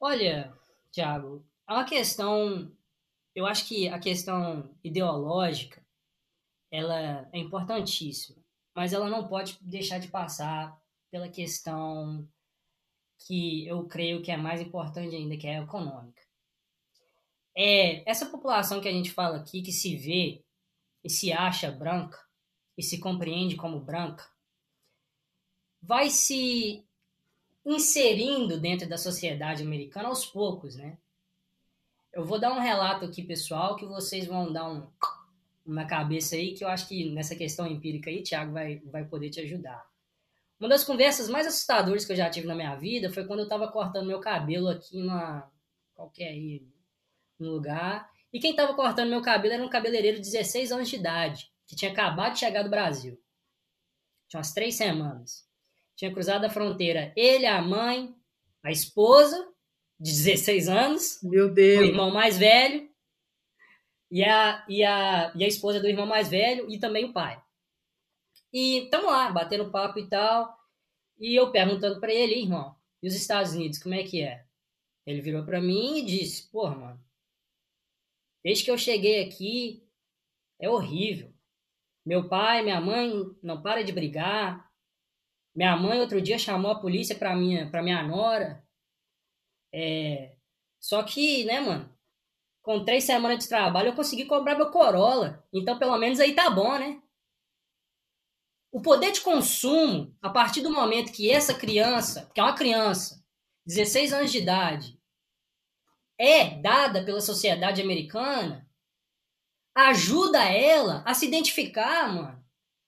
Olha, Thiago, é uma questão. Eu acho que a questão ideológica ela é importantíssima, mas ela não pode deixar de passar pela questão que eu creio que é mais importante ainda, que é a econômica. É, essa população que a gente fala aqui, que se vê e se acha branca, e se compreende como branca, vai se inserindo dentro da sociedade americana aos poucos, né? Eu vou dar um relato aqui, pessoal, que vocês vão dar um na cabeça aí, que eu acho que nessa questão empírica aí, Thiago vai, vai poder te ajudar. Uma das conversas mais assustadoras que eu já tive na minha vida foi quando eu tava cortando meu cabelo aqui numa. qualquer aí, no lugar. E quem tava cortando meu cabelo era um cabeleireiro de 16 anos de idade. que tinha acabado de chegar do Brasil. Tinha umas três semanas. Tinha cruzado a fronteira ele, a mãe, a esposa, de 16 anos, Meu Deus. o irmão mais velho, e a, e, a, e a esposa do irmão mais velho, e também o pai. E estamos lá, batendo papo e tal. E eu perguntando para ele, irmão, e os Estados Unidos, como é que é? Ele virou para mim e disse, porra, mano, desde que eu cheguei aqui, é horrível. Meu pai, minha mãe não para de brigar. Minha mãe outro dia chamou a polícia pra minha, pra minha nora. É... Só que, né, mano, com três semanas de trabalho eu consegui cobrar meu Corolla. Então, pelo menos aí tá bom, né? O poder de consumo, a partir do momento que essa criança, que é uma criança, 16 anos de idade, é dada pela sociedade americana, ajuda ela a se identificar, mano,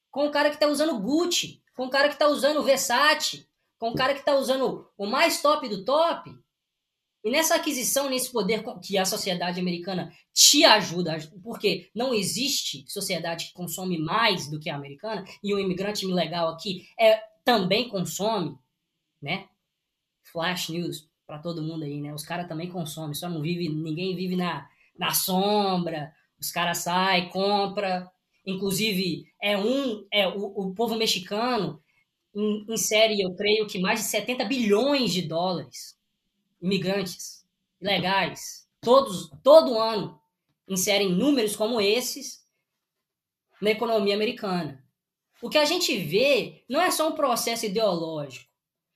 com o cara que tá usando Gucci, com o cara que tá usando Versace, com o cara que tá usando o mais top do top. E nessa aquisição, nesse poder que a sociedade americana te ajuda, porque não existe sociedade que consome mais do que a americana, e o imigrante ilegal aqui é, também consome, né? Flash news para todo mundo aí, né? Os caras também consomem, só não vive, ninguém vive na, na sombra, os caras saem, compra. Inclusive, é um, é o, o povo mexicano insere, eu creio que mais de 70 bilhões de dólares imigrantes ilegais, todos, todo ano, inserem números como esses na economia americana. O que a gente vê não é só um processo ideológico,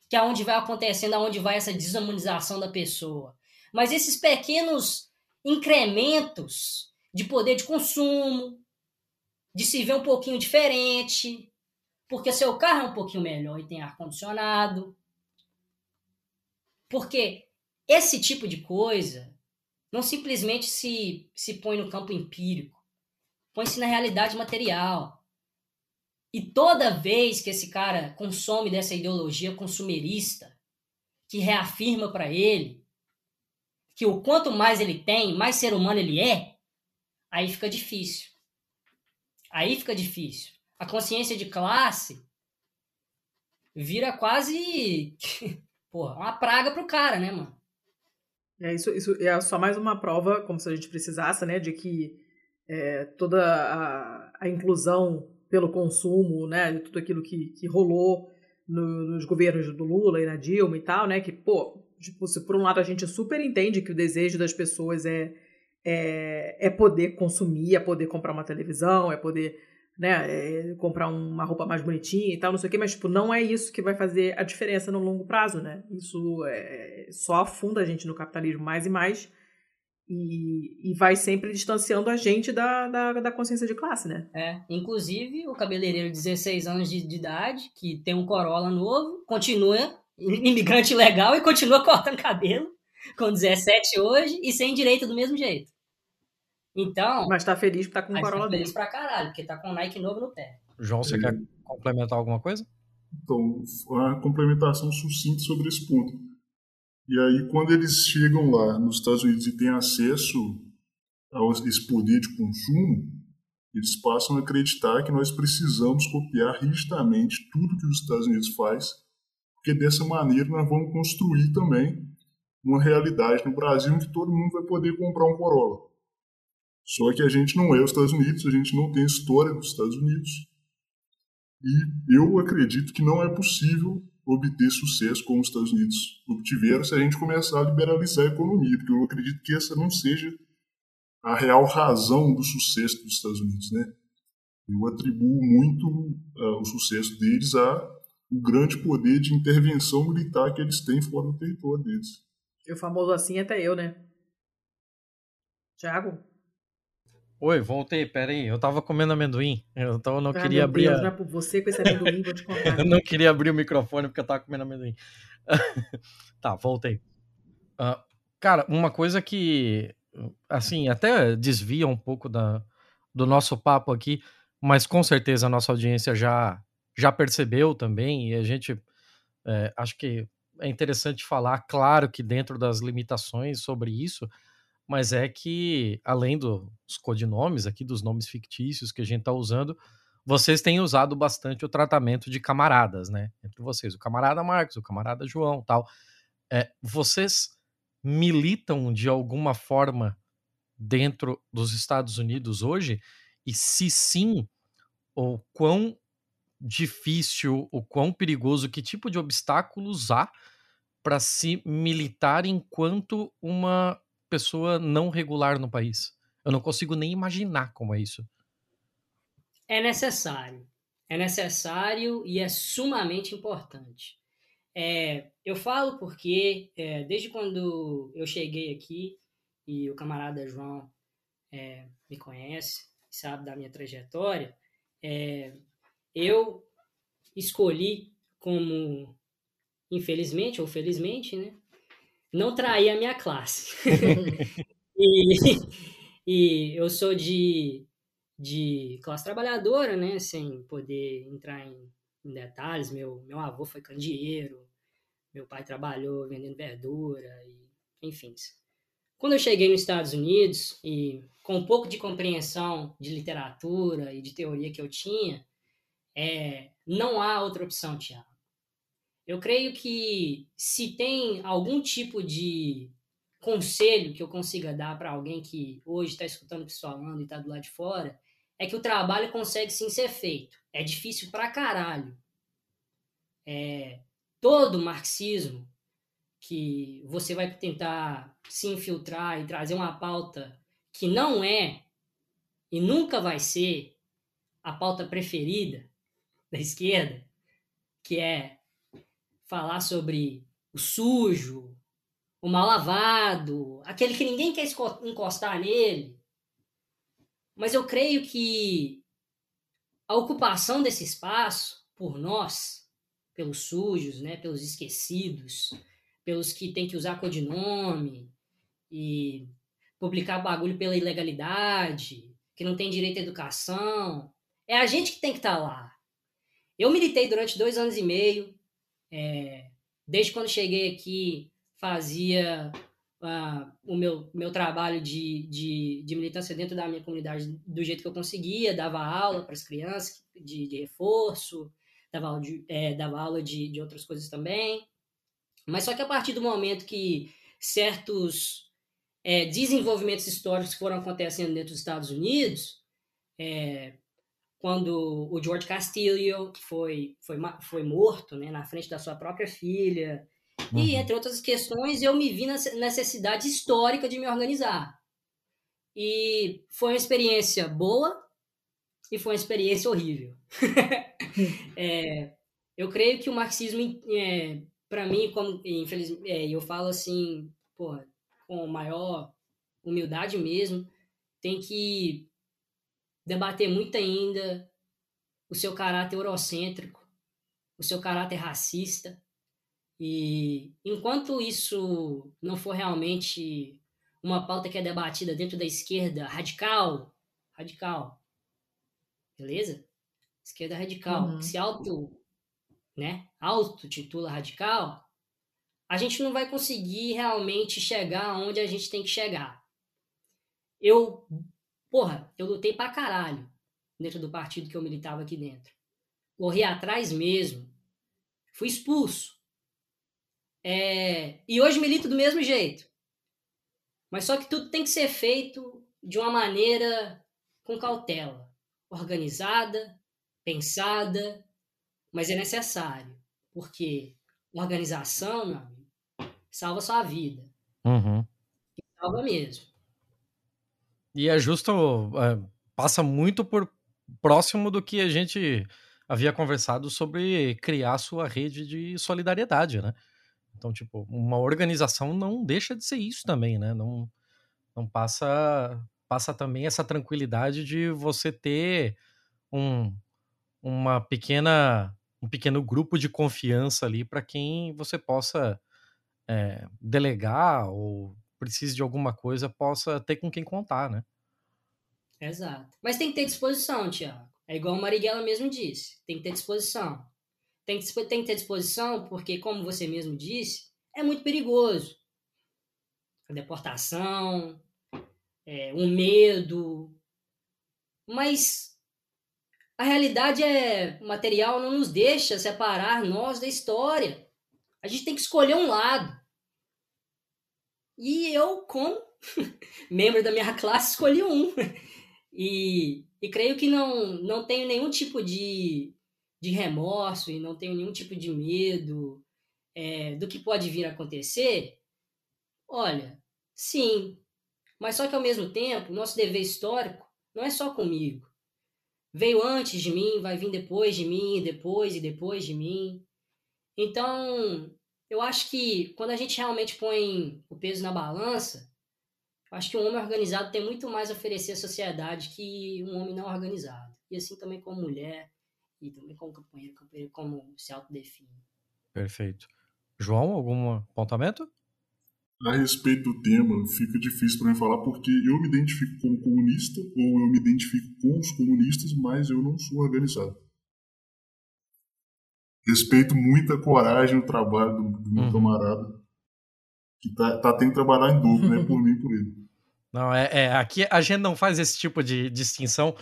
que é onde vai acontecendo, aonde vai essa desumanização da pessoa, mas esses pequenos incrementos de poder de consumo, de se ver um pouquinho diferente, porque seu carro é um pouquinho melhor e tem ar condicionado. Porque esse tipo de coisa não simplesmente se, se põe no campo empírico, põe-se na realidade material. E toda vez que esse cara consome dessa ideologia consumerista, que reafirma para ele que o quanto mais ele tem, mais ser humano ele é, aí fica difícil. Aí fica difícil. A consciência de classe vira quase porra, uma praga pro cara, né, mano? É, isso, isso é só mais uma prova, como se a gente precisasse, né, de que é, toda a, a, inclusão pelo consumo, né, tudo aquilo que, que rolou no, nos governos do Lula e na Dilma e tal, né, que, pô, tipo, se por um lado a gente super entende que o desejo das pessoas é, é, é poder consumir, é poder comprar uma televisão, é poder né, é, comprar uma roupa mais bonitinha e tal, não sei o quê, mas tipo, não é isso que vai fazer a diferença no longo prazo, né? Isso é, só afunda a gente no capitalismo mais e mais e, e vai sempre distanciando a gente da, da, da, consciência de classe, né? É, inclusive o cabeleireiro de 16 anos de, de idade, que tem um Corolla novo, continua imigrante legal e continua cortando cabelo com 17 hoje e sem direito do mesmo jeito. Então. Mas tá feliz por tá com o Corolla tá feliz pra caralho, porque tá com o Nike novo no pé. João, você quer complementar alguma coisa? Então, uma complementação sucinta sobre esse ponto. E aí, quando eles chegam lá nos Estados Unidos e têm acesso a esse poder de consumo, eles passam a acreditar que nós precisamos copiar rigidamente tudo que os Estados Unidos faz, porque dessa maneira nós vamos construir também uma realidade no Brasil em que todo mundo vai poder comprar um Corolla. Só que a gente não é os Estados Unidos, a gente não tem história dos Estados Unidos. E eu acredito que não é possível obter sucesso como os Estados Unidos obtiveram se a gente começar a liberalizar a economia, porque eu acredito que essa não seja a real razão do sucesso dos Estados Unidos, né? Eu atribuo muito uh, o sucesso deles a o grande poder de intervenção militar que eles têm fora do território deles. E o famoso assim até eu, né? Tiago? Oi, voltei, peraí. Eu tava comendo amendoim. Então eu não ah, queria abrir. Deus, a... você com esse amendoim, vou te contar. eu não queria abrir o microfone porque eu tava comendo amendoim. tá, voltei. Uh, cara, uma coisa que, assim, até desvia um pouco da, do nosso papo aqui, mas com certeza a nossa audiência já, já percebeu também, e a gente é, acho que é interessante falar, claro que dentro das limitações sobre isso, mas é que, além dos codinomes aqui, dos nomes fictícios que a gente está usando, vocês têm usado bastante o tratamento de camaradas, né? Entre vocês, o camarada Marcos, o camarada João tal. É, vocês militam de alguma forma dentro dos Estados Unidos hoje? E se sim, o quão difícil, o quão perigoso, que tipo de obstáculos há para se militar enquanto uma pessoa não regular no país? Eu não consigo nem imaginar como é isso. É necessário. É necessário e é sumamente importante. É, eu falo porque, é, desde quando eu cheguei aqui, e o camarada João é, me conhece, sabe da minha trajetória, é, eu escolhi como, infelizmente ou felizmente, né, não trair a minha classe. e, e eu sou de, de classe trabalhadora, né, sem poder entrar em, em detalhes. Meu, meu avô foi candeeiro, meu pai trabalhou vendendo verdura, e, enfim. Quando eu cheguei nos Estados Unidos e com um pouco de compreensão de literatura e de teoria que eu tinha, é, não há outra opção, Tiago. Eu creio que se tem algum tipo de conselho que eu consiga dar para alguém que hoje está escutando o que estou falando e está do lado de fora, é que o trabalho consegue sim ser feito. É difícil pra caralho. É, todo marxismo que você vai tentar se infiltrar e trazer uma pauta que não é e nunca vai ser a pauta preferida da esquerda, que é falar sobre o sujo, o mal lavado, aquele que ninguém quer encostar nele. Mas eu creio que a ocupação desse espaço por nós, pelos sujos, né, pelos esquecidos, pelos que tem que usar codinome e publicar bagulho pela ilegalidade, que não tem direito à educação. É a gente que tem que estar tá lá. Eu militei durante dois anos e meio. É, desde quando cheguei aqui, fazia uh, o meu, meu trabalho de, de, de, militância dentro da minha comunidade do jeito que eu conseguia, dava aula para as crianças de, de, reforço, dava aula, de, é, dava aula de, de outras coisas também. Mas só que a partir do momento que certos é, desenvolvimentos históricos foram acontecendo dentro dos Estados Unidos, é, quando o George Castillo foi, foi, foi morto né, na frente da sua própria filha, uhum. e entre outras questões, eu me vi na necessidade histórica de me organizar. E foi uma experiência boa e foi uma experiência horrível. é, eu creio que o marxismo é, para mim, como infelizmente, é, eu falo assim, porra, com maior humildade mesmo, tem que debater muito ainda o seu caráter eurocêntrico, o seu caráter racista. E enquanto isso não for realmente uma pauta que é debatida dentro da esquerda radical, radical, beleza? Esquerda radical, uhum. que se auto né, auto-titula radical, a gente não vai conseguir realmente chegar onde a gente tem que chegar. Eu, porra, eu lutei pra caralho dentro do partido que eu militava aqui dentro. Corri atrás mesmo. Fui expulso. É, e hoje milito do mesmo jeito. Mas só que tudo tem que ser feito de uma maneira com cautela, organizada, pensada mas é necessário, porque organização, meu amigo, salva sua vida. Uhum. Salva mesmo. E é justo, é, passa muito por próximo do que a gente havia conversado sobre criar sua rede de solidariedade, né? Então, tipo, uma organização não deixa de ser isso também, né? Não, não passa passa também essa tranquilidade de você ter um, uma pequena um pequeno grupo de confiança ali para quem você possa é, delegar ou precise de alguma coisa, possa ter com quem contar, né? Exato. Mas tem que ter disposição, Tiago. É igual o Marighella mesmo disse. Tem que ter disposição. Tem que, tem que ter disposição porque, como você mesmo disse, é muito perigoso. A deportação, é, um medo. Mas a realidade é material não nos deixa separar nós da história. A gente tem que escolher um lado. E eu, como membro da minha classe, escolhi um. E, e creio que não, não tenho nenhum tipo de, de remorso e não tenho nenhum tipo de medo é, do que pode vir a acontecer. Olha, sim, mas só que ao mesmo tempo, nosso dever histórico não é só comigo. Veio antes de mim, vai vir depois de mim, depois e depois de mim. Então, eu acho que quando a gente realmente põe o peso na balança, acho que um homem organizado tem muito mais a oferecer à sociedade que um homem não organizado. E assim também como mulher, e também como companheiro, companheiro como se autodefine. Perfeito. João, algum apontamento? A respeito do tema, fica difícil para mim falar porque eu me identifico como comunista ou eu me identifico com os comunistas, mas eu não sou organizado. Respeito muito a coragem o trabalho do, do meu uhum. camarada, que tá, tá tendo que trabalhar em dobro, né? Por mim e por ele. Não, é, é, aqui a gente não faz esse tipo de distinção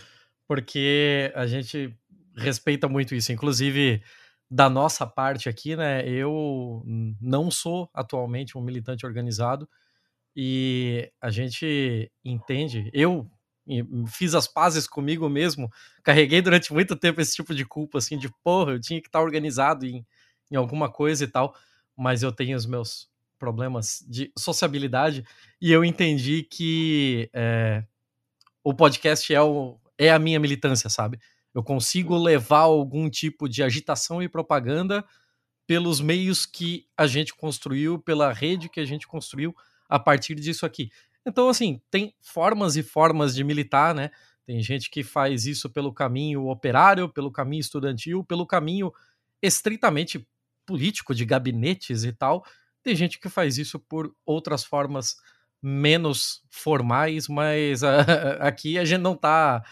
porque a gente respeita muito isso. Inclusive, da nossa parte aqui, né? Eu não sou atualmente um militante organizado e a gente entende. Eu fiz as pazes comigo mesmo, carreguei durante muito tempo esse tipo de culpa, assim, de porra, eu tinha que estar organizado em, em alguma coisa e tal, mas eu tenho os meus problemas de sociabilidade e eu entendi que é, o podcast é, o, é a minha militância, sabe? Eu consigo levar algum tipo de agitação e propaganda pelos meios que a gente construiu, pela rede que a gente construiu a partir disso aqui. Então, assim, tem formas e formas de militar, né? Tem gente que faz isso pelo caminho operário, pelo caminho estudantil, pelo caminho estritamente político, de gabinetes e tal. Tem gente que faz isso por outras formas menos formais, mas aqui a gente não tá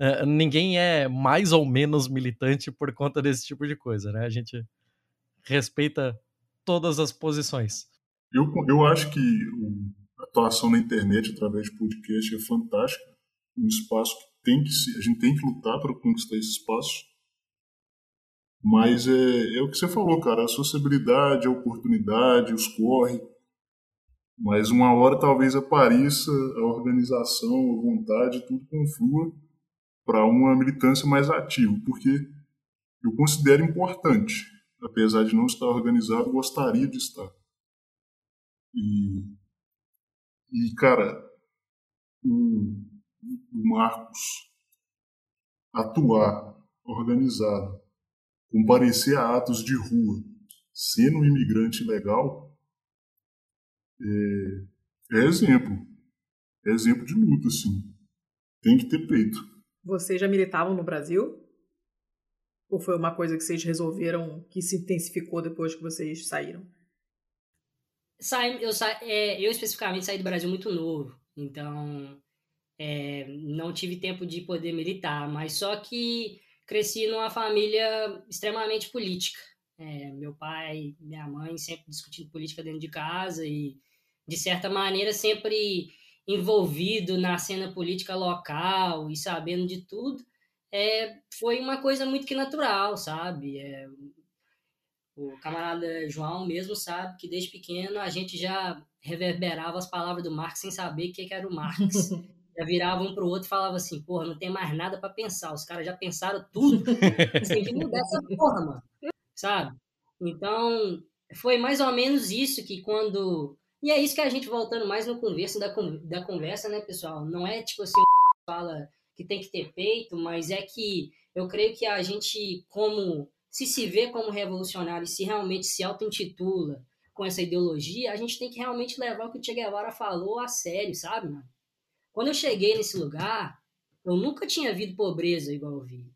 é, ninguém é mais ou menos militante por conta desse tipo de coisa, né? A gente respeita todas as posições. Eu, eu acho que a atuação na internet através de podcast é fantástica, um espaço que tem que se, a gente tem que lutar para conquistar esse espaço. Mas é, é o que você falou, cara, a sociabilidade, a oportunidade, os corre. Mas uma hora talvez apareça a organização, a vontade, tudo conflua para uma militância mais ativa, porque eu considero importante, apesar de não estar organizado, gostaria de estar. E, e cara, o, o Marcos atuar organizado, comparecer a atos de rua, sendo um imigrante legal, é, é exemplo. É exemplo de luta, sim. Tem que ter peito. Vocês já militavam no Brasil? Ou foi uma coisa que vocês resolveram que se intensificou depois que vocês saíram? Sai, eu, sa, é, eu especificamente saí do Brasil muito novo, então é, não tive tempo de poder militar, mas só que cresci numa família extremamente política. É, meu pai, minha mãe sempre discutindo política dentro de casa e, de certa maneira, sempre envolvido na cena política local e sabendo de tudo, é, foi uma coisa muito que natural, sabe? É, o camarada João mesmo sabe que desde pequeno a gente já reverberava as palavras do Marx sem saber o que, era o Marx. já virava um para o outro e falava assim, porra, não tem mais nada para pensar, os caras já pensaram tudo. tem que mudar essa porra, mano. Sabe? Então, foi mais ou menos isso que quando e é isso que a gente voltando mais no conversa da, da conversa, né, pessoal? Não é tipo assim, fala que tem que ter peito, mas é que eu creio que a gente, como se se vê como revolucionário e se realmente se auto-intitula com essa ideologia, a gente tem que realmente levar o que o Che Guevara falou a sério, sabe, mano? Quando eu cheguei nesse lugar, eu nunca tinha visto pobreza igual eu vi.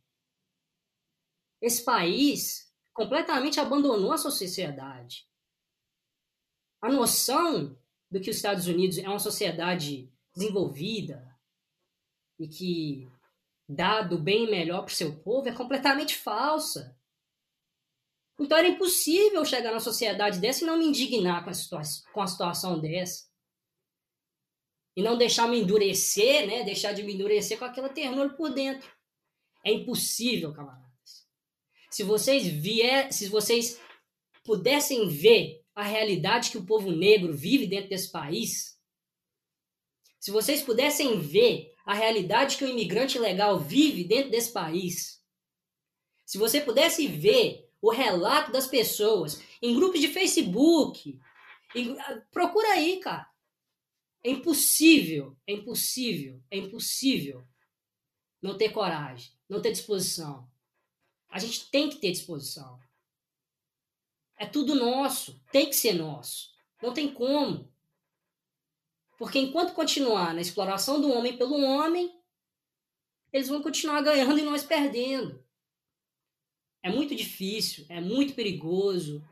Esse país completamente abandonou a sua sociedade a noção do que os Estados Unidos é uma sociedade desenvolvida e que dá do bem melhor para o seu povo é completamente falsa. Então era impossível chegar na sociedade dessa e não me indignar com a, situa com a situação dessa. e não deixar me endurecer, né? Deixar de me endurecer com aquela ternura por dentro. É impossível, camaradas. Se vocês vier, se vocês pudessem ver a realidade que o povo negro vive dentro desse país, se vocês pudessem ver a realidade que o imigrante legal vive dentro desse país, se você pudesse ver o relato das pessoas em grupos de Facebook, em, procura aí, cara. É impossível, é impossível, é impossível não ter coragem, não ter disposição. A gente tem que ter disposição. É tudo nosso, tem que ser nosso. Não tem como. Porque enquanto continuar na exploração do homem pelo homem, eles vão continuar ganhando e nós perdendo. É muito difícil, é muito perigoso.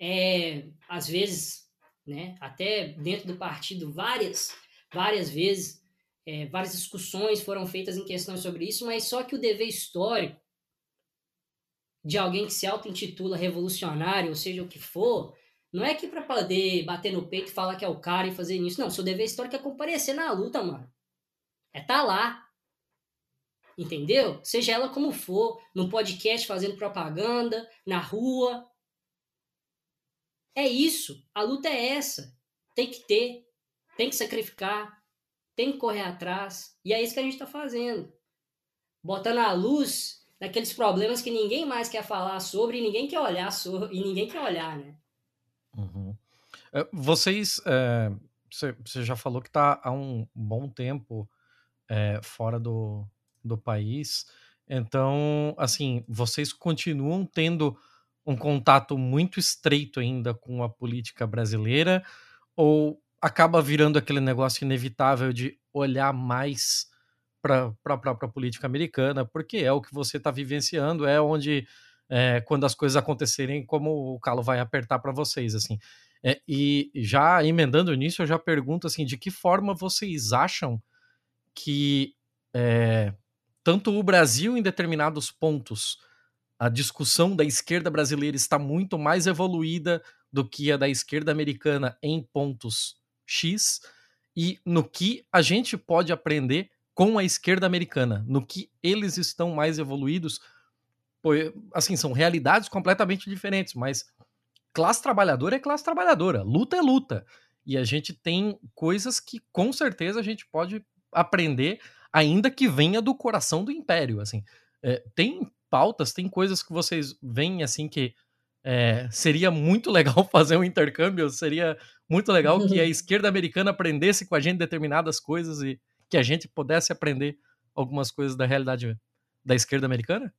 É, às vezes né? Até dentro do partido, várias, várias vezes, é, várias discussões foram feitas em questões sobre isso, mas só que o dever histórico de alguém que se auto-intitula revolucionário, ou seja, o que for, não é que para poder bater no peito e falar que é o cara e fazer isso. Não, seu dever histórico é comparecer na luta, mano. É tá lá. Entendeu? Seja ela como for, no podcast fazendo propaganda, na rua, é isso. A luta é essa. Tem que ter, tem que sacrificar, tem que correr atrás. E é isso que a gente está fazendo. Botando a luz naqueles problemas que ninguém mais quer falar sobre e ninguém quer olhar sobre, e ninguém quer olhar, né? Uhum. É, vocês, é, você já falou que está há um bom tempo é, fora do, do país. Então, assim, vocês continuam tendo um contato muito estreito ainda com a política brasileira ou acaba virando aquele negócio inevitável de olhar mais para a própria política americana, porque é o que você está vivenciando, é onde, é, quando as coisas acontecerem, como o calo vai apertar para vocês, assim. É, e já emendando nisso, eu já pergunto, assim, de que forma vocês acham que é, tanto o Brasil, em determinados pontos, a discussão da esquerda brasileira está muito mais evoluída do que a da esquerda americana em pontos X e no que a gente pode aprender com a esquerda americana, no que eles estão mais evoluídos. Assim, são realidades completamente diferentes, mas classe trabalhadora é classe trabalhadora, luta é luta. E a gente tem coisas que com certeza a gente pode aprender, ainda que venha do coração do império. Assim, é, tem pautas, tem coisas que vocês veem assim que é, seria muito legal fazer um intercâmbio, seria muito legal que a esquerda americana aprendesse com a gente determinadas coisas e que a gente pudesse aprender algumas coisas da realidade da esquerda americana?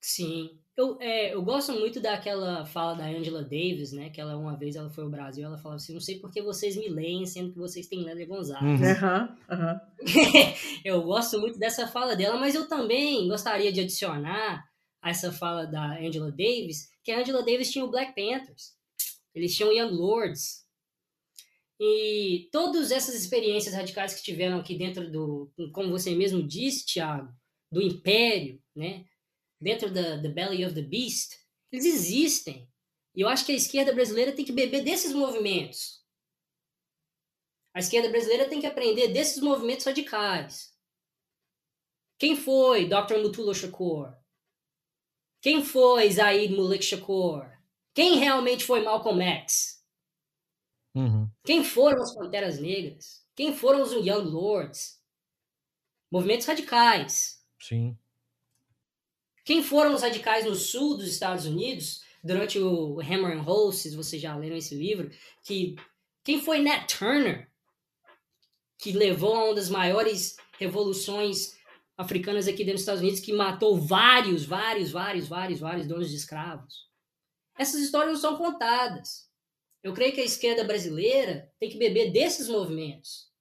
Sim, eu, é, eu gosto muito daquela fala da Angela Davis, né? Que ela uma vez ela foi ao Brasil, ela falou assim: não sei por que vocês me leem, sendo que vocês têm Lélia Gonzalez. Uhum, uhum. eu gosto muito dessa fala dela, mas eu também gostaria de adicionar a essa fala da Angela Davis, que a Angela Davis tinha o Black Panthers, eles tinham Young Lords. E todas essas experiências radicais que tiveram aqui dentro do, como você mesmo disse, Thiago, do império, né? Dentro da the belly of the beast, eles existem. E eu acho que a esquerda brasileira tem que beber desses movimentos. A esquerda brasileira tem que aprender desses movimentos radicais. Quem foi Dr. Mutula Shakur? Quem foi Zaid Malik Shakur? Quem realmente foi Malcolm X? Uhum. Quem foram as Panteras Negras? Quem foram os Young Lords? Movimentos radicais. Sim. Quem foram os radicais no sul dos Estados Unidos durante o Hammer and Hole, se vocês já leram esse livro, que quem foi Nat Turner, que levou a uma das maiores revoluções africanas aqui dentro dos Estados Unidos, que matou vários, vários, vários, vários, vários donos de escravos. Essas histórias não são contadas. Eu creio que a esquerda brasileira tem que beber desses movimentos.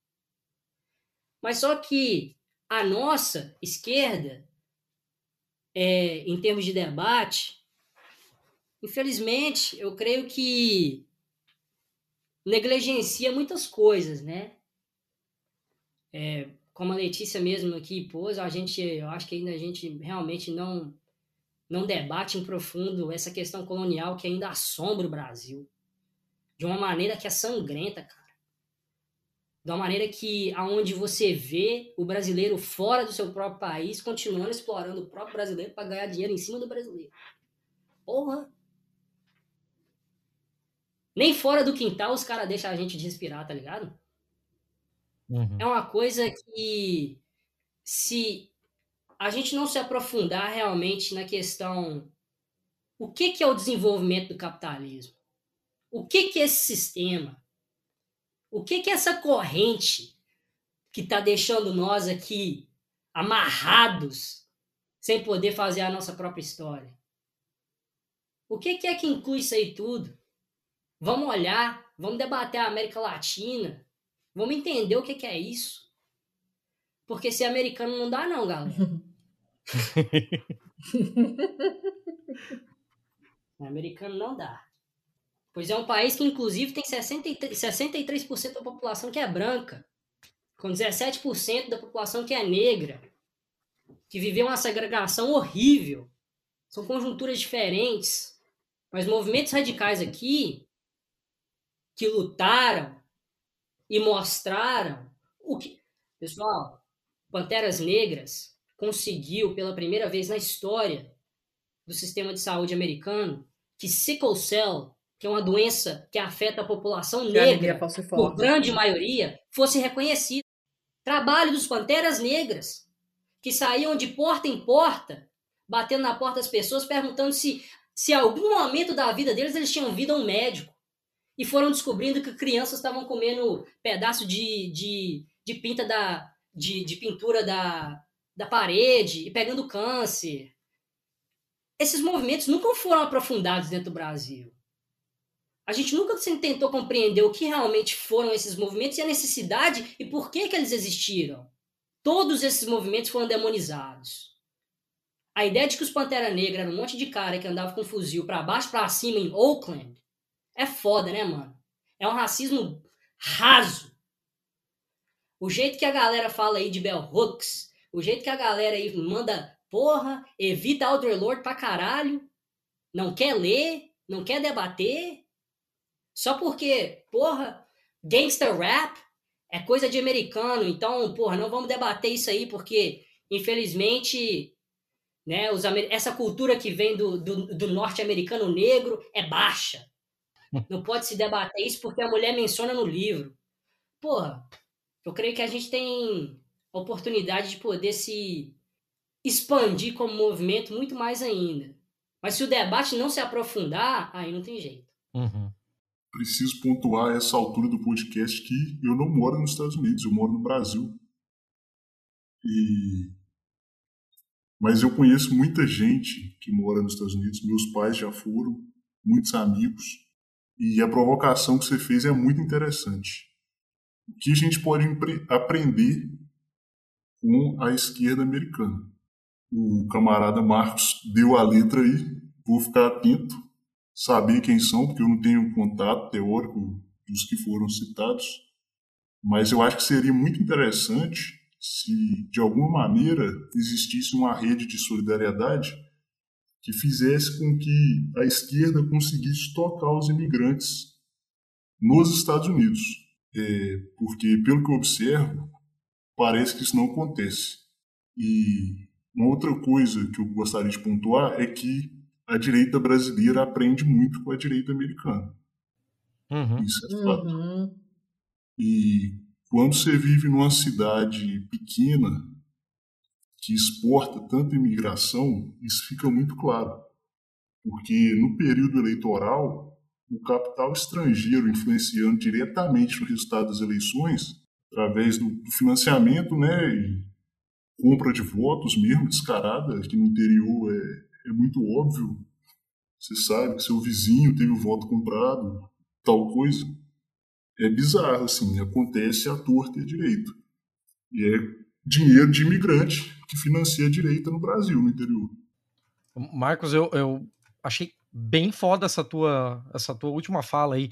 Mas só que a nossa esquerda é, em termos de debate, infelizmente, eu creio que negligencia muitas coisas, né? É, como a Letícia mesmo aqui pôs, a gente, eu acho que ainda a gente realmente não não debate em profundo essa questão colonial que ainda assombra o Brasil de uma maneira que é sangrenta, cara. De uma maneira que aonde você vê o brasileiro fora do seu próprio país continuando explorando o próprio brasileiro para ganhar dinheiro em cima do brasileiro. Porra! Nem fora do quintal os caras deixam a gente de respirar, tá ligado? Uhum. É uma coisa que se a gente não se aprofundar realmente na questão o que, que é o desenvolvimento do capitalismo, o que, que é esse sistema, o que, que é essa corrente que está deixando nós aqui amarrados, sem poder fazer a nossa própria história? O que, que é que inclui isso aí tudo? Vamos olhar, vamos debater a América Latina, vamos entender o que, que é isso. Porque ser americano não dá, não, galera. americano não dá. Pois é um país que, inclusive, tem 63%, 63 da população que é branca, com 17% da população que é negra, que viveu uma segregação horrível. São conjunturas diferentes. Mas movimentos radicais aqui, que lutaram e mostraram o que. Pessoal, Panteras Negras conseguiu, pela primeira vez na história do sistema de saúde americano, que sickle cell que é uma doença que afeta a população negra, por grande maioria, fosse reconhecida. Trabalho dos Panteras Negras, que saíam de porta em porta, batendo na porta das pessoas, perguntando se, se algum momento da vida deles eles tinham vindo a um médico. E foram descobrindo que crianças estavam comendo pedaço de, de, de pinta da, de, de pintura da, da parede e pegando câncer. Esses movimentos nunca foram aprofundados dentro do Brasil. A gente nunca tentou compreender o que realmente foram esses movimentos e a necessidade e por que, que eles existiram. Todos esses movimentos foram demonizados. A ideia de que os Pantera Negra eram um monte de cara que andava com fuzil para baixo para cima em Oakland é foda, né, mano? É um racismo raso. O jeito que a galera fala aí de Bell Hooks, o jeito que a galera aí manda, porra, evita Elder Lord pra caralho, não quer ler, não quer debater, só porque, porra, gangster rap é coisa de americano, então, porra, não vamos debater isso aí, porque, infelizmente, né, os, essa cultura que vem do, do, do norte-americano negro é baixa. Não pode se debater isso porque a mulher menciona no livro. Porra, eu creio que a gente tem a oportunidade de poder se expandir como movimento muito mais ainda. Mas se o debate não se aprofundar, aí não tem jeito. Uhum preciso pontuar essa altura do podcast que eu não moro nos Estados Unidos, eu moro no Brasil. E mas eu conheço muita gente que mora nos Estados Unidos, meus pais já foram, muitos amigos, e a provocação que você fez é muito interessante. O que a gente pode aprender com a esquerda americana? O camarada Marcos deu a letra aí, vou ficar atento saber quem são, porque eu não tenho contato teórico dos que foram citados, mas eu acho que seria muito interessante se, de alguma maneira, existisse uma rede de solidariedade que fizesse com que a esquerda conseguisse tocar os imigrantes nos Estados Unidos. É, porque, pelo que eu observo, parece que isso não acontece. E uma outra coisa que eu gostaria de pontuar é que a direita brasileira aprende muito com a direita americana. Uhum. Isso é fato. Uhum. E quando você vive numa cidade pequena que exporta tanta imigração, isso fica muito claro. Porque no período eleitoral, o capital estrangeiro influenciando diretamente no resultado das eleições, através do financiamento né, e compra de votos mesmo descarada, que no interior é, é muito óbvio. Você sabe que seu vizinho teve o voto comprado, tal coisa. É bizarro, assim, acontece à torta e à direita. E é dinheiro de imigrante que financia a direita no Brasil, no interior. Marcos, eu, eu achei bem foda essa tua, essa tua última fala aí,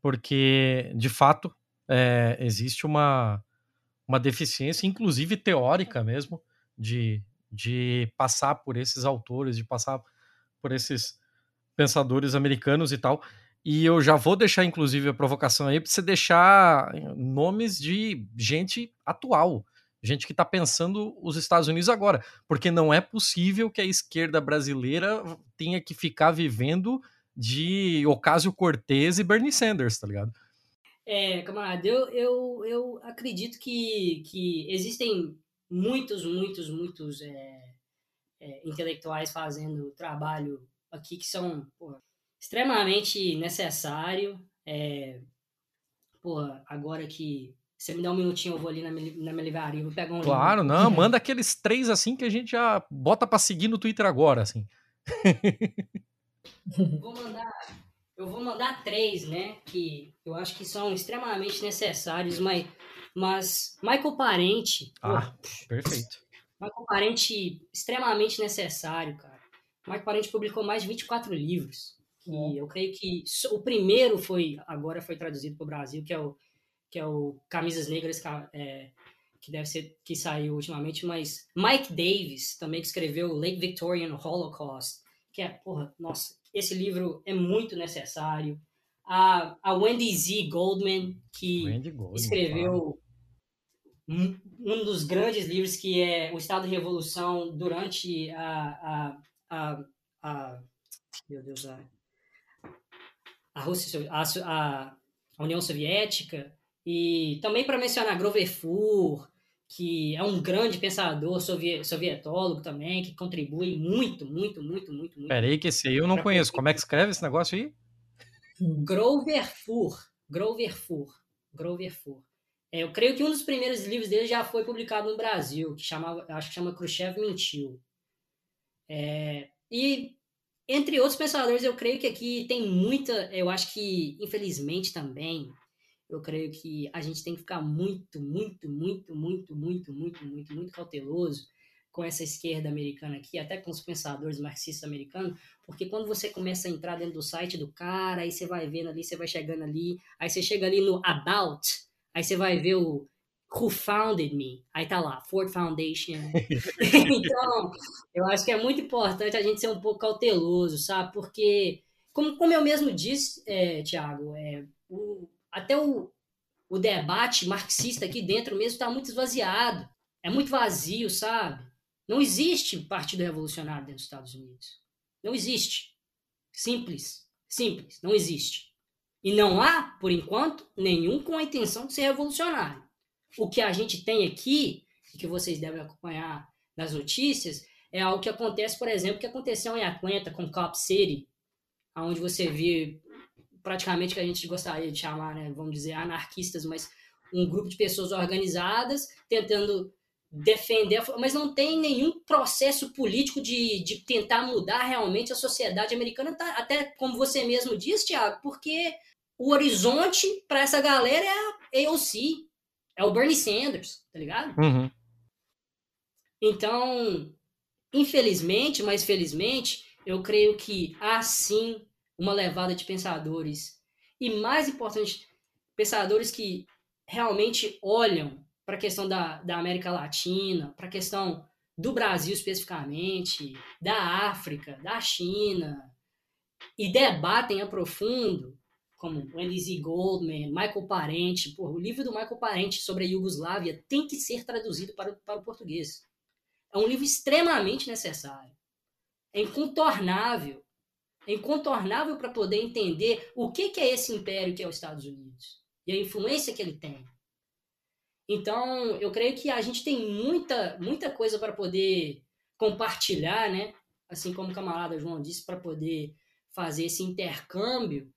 porque, de fato, é, existe uma, uma deficiência, inclusive teórica mesmo, de, de passar por esses autores, de passar por esses pensadores americanos e tal. E eu já vou deixar, inclusive, a provocação aí para você deixar nomes de gente atual, gente que está pensando os Estados Unidos agora, porque não é possível que a esquerda brasileira tenha que ficar vivendo de Ocasio Cortez e Bernie Sanders, tá ligado? É, camarada, eu, eu, eu acredito que, que existem muitos, muitos, muitos é, é, intelectuais fazendo trabalho aqui que são porra, extremamente necessário. É, porra, agora que você me dá um minutinho, eu vou ali na minha, na minha livraria, vou pegar um Claro, livro. não, manda aqueles três assim que a gente já bota para seguir no Twitter agora, assim. vou mandar, eu vou mandar três, né, que eu acho que são extremamente necessários, mas, mas Michael Parente... Ah, pô, perfeito. Michael Parente, extremamente necessário, cara. Michael Parente publicou mais de 24 livros. E eu creio que o primeiro foi, agora foi traduzido para o Brasil, que é o que é o Camisas Negras, é, que deve ser que saiu ultimamente, mas Mike Davis também que escreveu Lake Victorian Holocaust, que é, porra, nossa, esse livro é muito necessário. A, a Wendy Z. Goldman, que Goldman, escreveu um, dos grandes livros que é O Estado de Revolução durante a, a, a, a meu Deus, a, a Rússia, a, a União Soviética, e também para mencionar Grover Fur, que é um grande pensador sovietólogo também, que contribui muito, muito, muito, muito, muito. Peraí, que esse aí eu não conheço. Como é que escreve esse negócio aí? Grover Fur. Grover Fur. Grover Fur. É, eu creio que um dos primeiros livros dele já foi publicado no Brasil, que chamava, acho que chama Khrushchev Mentiu. É, e entre outros pensadores, eu creio que aqui tem muita, eu acho que infelizmente também eu creio que a gente tem que ficar muito, muito, muito, muito, muito, muito, muito, muito cauteloso com essa esquerda americana aqui, até com os pensadores marxistas americanos, porque quando você começa a entrar dentro do site do cara, aí você vai vendo ali, você vai chegando ali, aí você chega ali no About, aí você vai ver o Who Founded Me, aí tá lá, Ford Foundation. então, eu acho que é muito importante a gente ser um pouco cauteloso, sabe? Porque, como, como eu mesmo disse, é, Tiago, é, o, até o, o debate marxista aqui dentro mesmo está muito esvaziado. É muito vazio, sabe? Não existe partido revolucionário dentro dos Estados Unidos. Não existe. Simples. Simples. Não existe. E não há, por enquanto, nenhum com a intenção de ser revolucionário. O que a gente tem aqui, e que vocês devem acompanhar nas notícias, é algo que acontece, por exemplo, que aconteceu em Atlanta com Cop City, onde você vê praticamente que a gente gostaria de chamar, né, vamos dizer, anarquistas, mas um grupo de pessoas organizadas tentando defender, mas não tem nenhum processo político de, de tentar mudar realmente a sociedade americana, tá, até como você mesmo disse, Tiago, porque o horizonte para essa galera é a AOC, é o Bernie Sanders, tá ligado? Uhum. Então, infelizmente, mas felizmente, eu creio que há sim uma levada de pensadores e, mais importante, pensadores que realmente olham para a questão da, da América Latina, para a questão do Brasil especificamente, da África, da China, e debatem a profundo, como Z. Goldman, Michael Parente. O livro do Michael Parente sobre a Iugoslávia tem que ser traduzido para, para o português. É um livro extremamente necessário. É incontornável é incontornável para poder entender o que, que é esse império que é os Estados Unidos e a influência que ele tem. Então, eu creio que a gente tem muita, muita coisa para poder compartilhar, né? Assim como o camarada João disse, para poder fazer esse intercâmbio.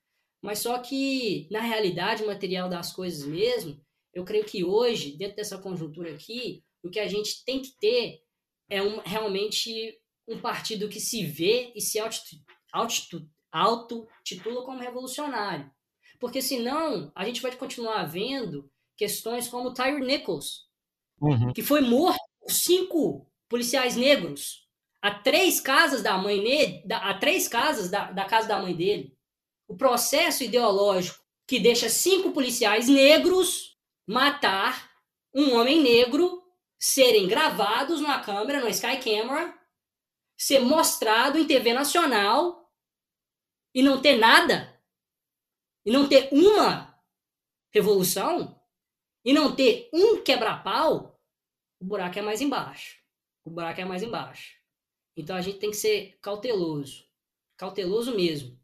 Mas só que, na realidade material das coisas mesmo, eu creio que hoje, dentro dessa conjuntura aqui, o que a gente tem que ter é um, realmente um partido que se vê e se auto-titula como revolucionário. Porque senão a gente vai continuar vendo questões como Tyre Nichols, uhum. que foi morto por cinco policiais negros a três casas da mãe dele, a três casas da, da casa da mãe dele. O processo ideológico que deixa cinco policiais negros matar um homem negro, serem gravados na câmera, no Sky Camera, ser mostrado em TV nacional e não ter nada, e não ter uma revolução e não ter um quebra-pau, o buraco é mais embaixo. O buraco é mais embaixo. Então a gente tem que ser cauteloso. Cauteloso mesmo.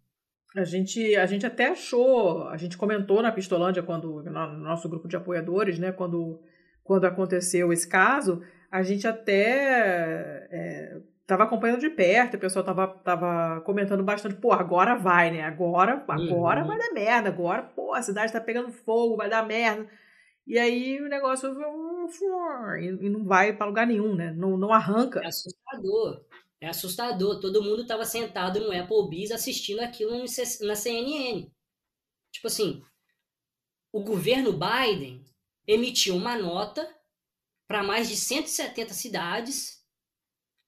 A gente, a gente até achou, a gente comentou na Pistolândia, quando, no nosso grupo de apoiadores, né, quando, quando aconteceu esse caso, a gente até estava é, acompanhando de perto, o pessoal estava tava comentando bastante, pô, agora vai, né? Agora, agora uhum. vai dar merda, agora, pô, a cidade está pegando fogo, vai dar merda. E aí o negócio e não vai para lugar nenhum, né? Não, não arranca. É assustador. É assustador. Todo mundo estava sentado no Applebee's assistindo aquilo na CNN. Tipo assim, o governo Biden emitiu uma nota para mais de 170 cidades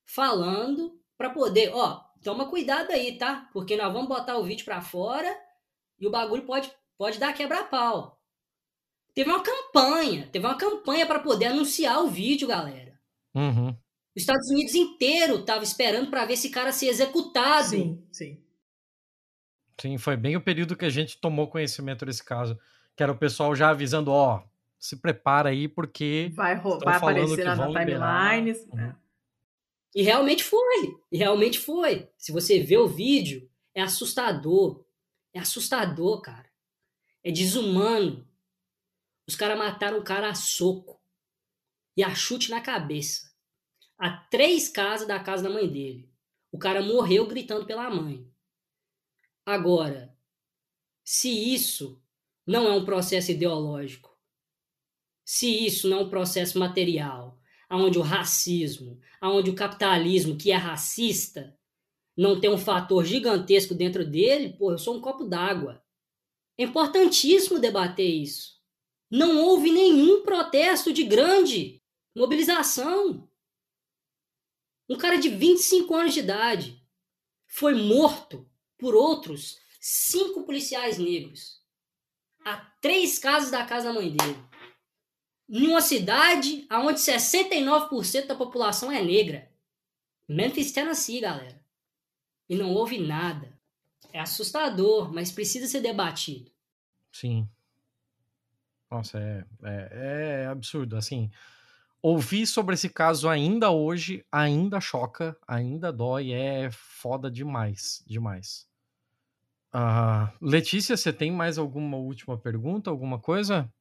falando para poder, ó, toma cuidado aí, tá? Porque nós vamos botar o vídeo para fora e o bagulho pode pode dar quebra-pau. Teve uma campanha, teve uma campanha para poder anunciar o vídeo, galera. Uhum. Os Estados Unidos inteiro estava esperando para ver esse cara ser executado. Sim, sim. Sim, foi bem o período que a gente tomou conhecimento desse caso. Que era o pessoal já avisando, ó, se prepara aí porque. Vai, vai aparecer na timeline. Uhum. É. E realmente foi. E realmente foi. Se você vê o vídeo, é assustador. É assustador, cara. É desumano. Os caras mataram o cara a soco. E a chute na cabeça a três casas da casa da mãe dele. O cara morreu gritando pela mãe. Agora, se isso não é um processo ideológico, se isso não é um processo material, aonde o racismo, aonde o capitalismo, que é racista, não tem um fator gigantesco dentro dele, pô, eu sou um copo d'água. É importantíssimo debater isso. Não houve nenhum protesto de grande mobilização. Um cara de 25 anos de idade foi morto por outros cinco policiais negros a três casas da casa da mãe dele. Em uma cidade onde 69% da população é negra. Memphis, Tennessee, galera. E não houve nada. É assustador, mas precisa ser debatido. Sim. Nossa, é, é, é absurdo. Assim, ouvir sobre esse caso ainda hoje ainda choca, ainda dói, é foda demais, demais. Uh, Letícia, você tem mais alguma última pergunta, alguma coisa?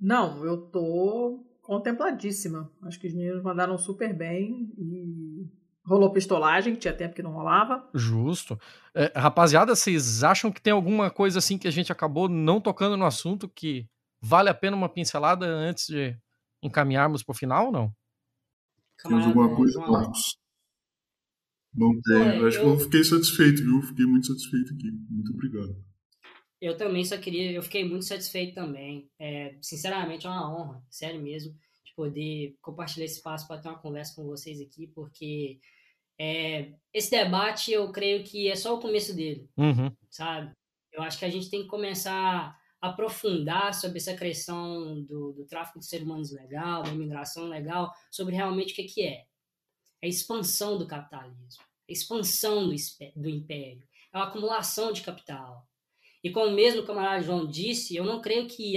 Não, eu tô contempladíssima. Acho que os meninos mandaram super bem e rolou pistolagem, tinha tempo que não rolava. Justo. É, rapaziada, vocês acham que tem alguma coisa assim que a gente acabou não tocando no assunto que vale a pena uma pincelada antes de encaminharmos para o final ou não? Temos alguma coisa, Marcos? Não tem. É, Acho eu... que eu fiquei satisfeito, viu? Fiquei muito satisfeito aqui. Muito obrigado. Eu também só queria, eu fiquei muito satisfeito também. É, sinceramente, é uma honra, sério mesmo, de poder compartilhar esse espaço para ter uma conversa com vocês aqui, porque é, esse debate eu creio que é só o começo dele, uhum. sabe? Eu acho que a gente tem que começar aprofundar sobre essa questão do, do tráfico de seres humanos legal, da imigração legal, sobre realmente o que, que é. É a expansão do capitalismo, a expansão do, do império, é a acumulação de capital. E como mesmo o camarada João disse, eu não creio que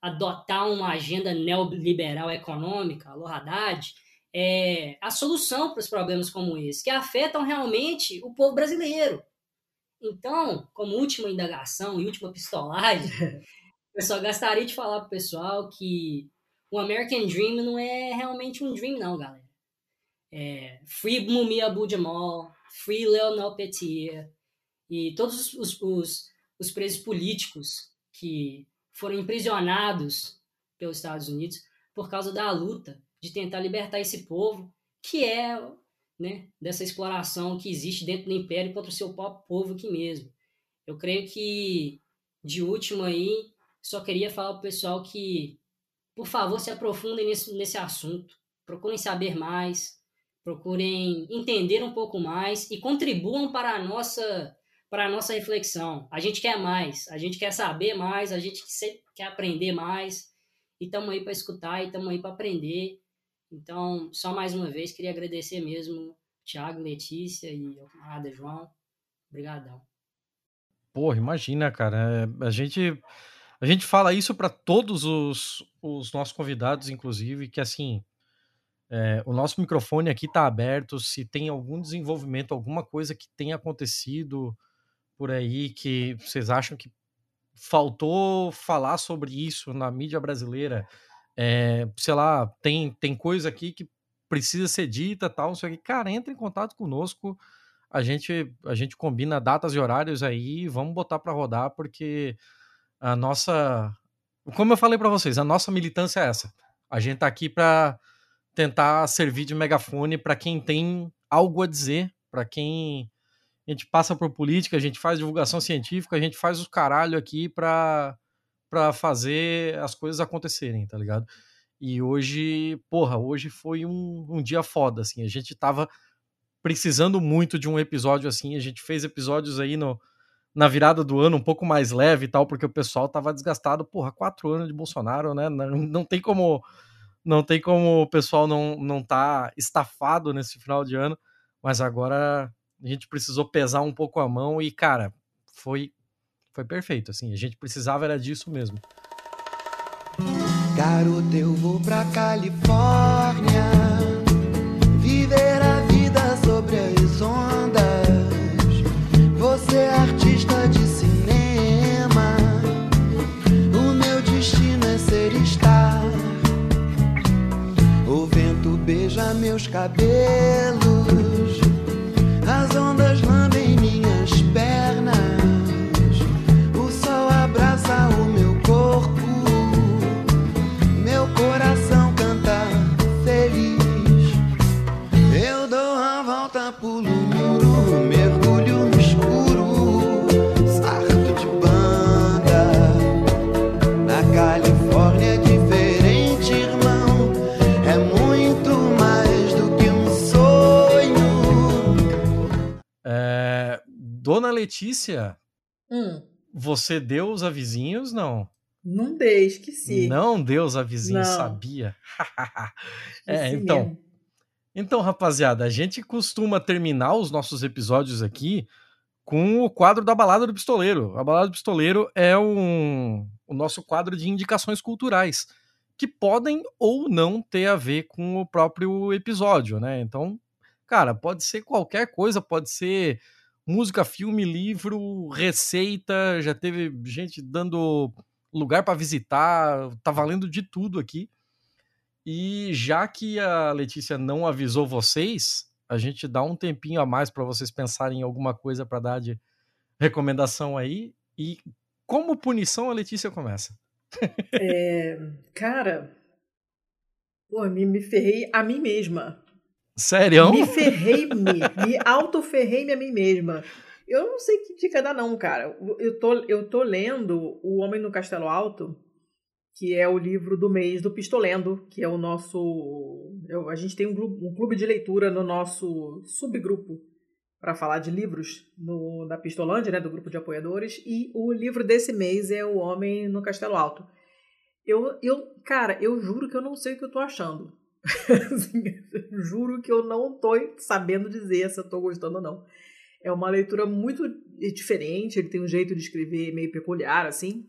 adotar uma agenda neoliberal econômica, alô Haddad, é a solução para os problemas como esse, que afetam realmente o povo brasileiro. Então, como última indagação e última pistolagem, eu só gostaria de falar pro pessoal que o American Dream não é realmente um dream, não, galera. É Free Mumi Abu Jamal, Free Leonel Petier e todos os, os, os presos políticos que foram imprisionados pelos Estados Unidos por causa da luta de tentar libertar esse povo, que é né, dessa exploração que existe dentro do império contra o seu próprio povo aqui mesmo. Eu creio que, de último aí, só queria falar para o pessoal que, por favor, se aprofundem nesse, nesse assunto, procurem saber mais, procurem entender um pouco mais e contribuam para a nossa para a nossa reflexão. A gente quer mais, a gente quer saber mais, a gente quer aprender mais e estamos aí para escutar e estamos aí para aprender então, só mais uma vez, queria agradecer mesmo Tiago, Letícia e o camarada João. Obrigadão. Porra, imagina, cara. É, a gente, a gente fala isso para todos os, os nossos convidados, inclusive, que assim, é, o nosso microfone aqui está aberto. Se tem algum desenvolvimento, alguma coisa que tenha acontecido por aí que vocês acham que faltou falar sobre isso na mídia brasileira, é, sei lá, tem, tem coisa aqui que precisa ser dita, tal, isso aqui, cara, entra em contato conosco. A gente, a gente combina datas e horários aí, vamos botar para rodar, porque a nossa, como eu falei para vocês, a nossa militância é essa. A gente tá aqui para tentar servir de megafone para quem tem algo a dizer, para quem a gente passa por política, a gente faz divulgação científica, a gente faz os caralho aqui para para fazer as coisas acontecerem, tá ligado? E hoje, porra, hoje foi um, um dia foda, assim. A gente tava precisando muito de um episódio assim. A gente fez episódios aí no, na virada do ano um pouco mais leve e tal, porque o pessoal tava desgastado. Porra, quatro anos de Bolsonaro, né? Não, não tem como não tem como o pessoal não, não tá estafado nesse final de ano, mas agora a gente precisou pesar um pouco a mão e, cara, foi, foi perfeito, assim, a gente precisava era disso mesmo. Garoto, eu vou pra Califórnia Viver a vida sobre as ondas Você é artista de cinema O meu destino é ser estar O vento beija meus cabelos Letícia, Hum, você deu os avisinhos? Não. não dei, esqueci. Não deu os avisinhos, Não. sabia? é, então. mesmo. Então, rapaziada, a gente costuma terminar os nossos episódios aqui com o quadro da Balada do Pistoleiro. A Balada do Pistoleiro é um, o nosso quadro de indicações culturais, que podem ou não ter a ver com o próprio episódio, né? Então, cara, pode ser qualquer coisa, pode ser música, filme, livro, receita, já teve gente dando lugar para visitar, tá valendo de tudo aqui. E já que a Letícia não avisou vocês, a gente dá um tempinho a mais para vocês pensarem em alguma coisa para dar de recomendação aí. E como punição, a Letícia começa. É, cara, pô, me, me ferrei a mim mesma. Sério? Me ferrei-me, me autoferrei-me a mim mesma. Eu não sei que dica dar não, cara. Eu tô, eu tô lendo O Homem no Castelo Alto, que é o livro do mês do Pistolendo, que é o nosso... eu- a gente tem um, glu- um clube de leitura no nosso subgrupo para falar de livros no, da Pistolândia, né, do grupo de apoiadores, e o livro desse mês é O Homem no Castelo Alto. Eu, eu, cara, eu juro que eu não sei o que eu tô achando. Assim, juro que eu não tô sabendo dizer se eu gostando ou não. É uma leitura muito diferente, ele tem um jeito de escrever meio peculiar, assim.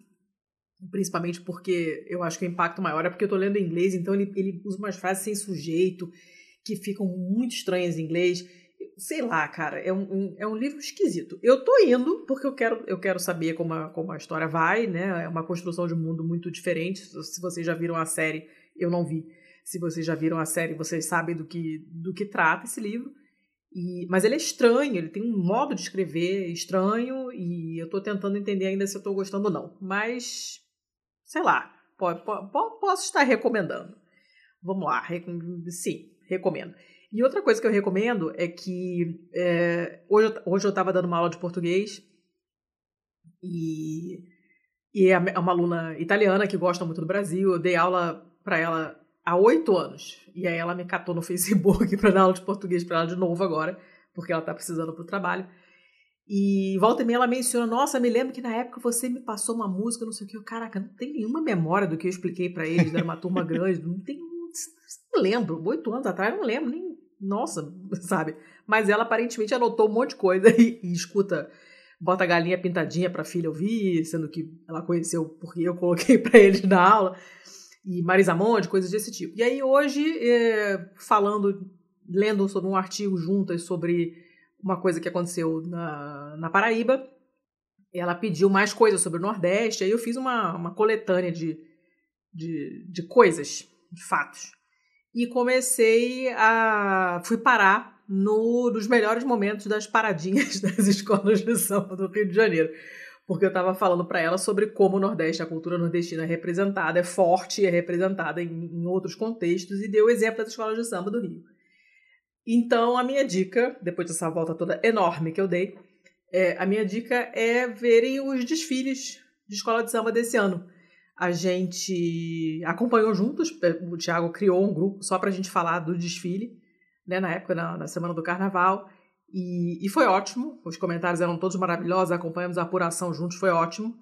Principalmente porque eu acho que o impacto maior é porque eu tô lendo em inglês, então ele, ele usa umas frases sem sujeito, que ficam muito estranhas em inglês. Sei lá, cara, é um, um- é um livro esquisito. Eu tô indo porque eu quero, eu quero saber como a, como a história vai, né? É uma construção de mundo muito diferente. Se vocês já viram a série, eu não vi. Se vocês já viram a série, vocês sabem do que, do que trata esse livro. E, mas ele é estranho, ele tem um modo de escrever estranho e eu tô tentando entender ainda se eu tô gostando ou não. Mas, sei lá, po- po- po- posso estar recomendando. Vamos lá, recom- sim, recomendo. E outra coisa que eu recomendo é que é, hoje, hoje eu estava dando uma aula de português e, e é uma aluna italiana que gosta muito do Brasil. Eu dei aula para ela há oito anos. E aí ela me catou no Facebook para dar aula de português para ela de novo agora, porque ela tá precisando pro trabalho. E volta e meia ela menciona, nossa, me lembro que na época você me passou uma música, não sei o que. Eu, Caraca, não tem nenhuma memória do que eu expliquei para eles, era uma turma grande, não tem. Não lembro, oito anos atrás, não lembro nem. Nossa, sabe? Mas ela aparentemente anotou um monte de coisa e, e escuta Bota a galinha pintadinha para a filha ouvir, sendo que ela conheceu porque eu coloquei para eles na aula. E Marisa Monte, coisas desse tipo. E aí hoje, é, falando, lendo sobre um artigo juntas sobre uma coisa que aconteceu na, na Paraíba, ela pediu mais coisas sobre o Nordeste, aí eu fiz uma, uma coletânea de, de, de coisas, de fatos. E comecei a. fui parar no, nos melhores momentos das paradinhas das escolas de samba do Rio de Janeiro. Porque eu estava falando para ela sobre como o Nordeste, a cultura nordestina é representada, é forte, é representada em, em outros contextos, e deu exemplo das escolas de samba do Rio. Então, a minha dica, depois dessa volta toda enorme que eu dei, é, a minha dica é verem os desfiles de escola de samba desse ano. A gente acompanhou juntos, o Thiago criou um grupo só para a gente falar do desfile, né, na época, na, na semana do carnaval, e, e, foi ótimo. Os comentários eram todos maravilhosos, acompanhamos a apuração juntos, foi ótimo.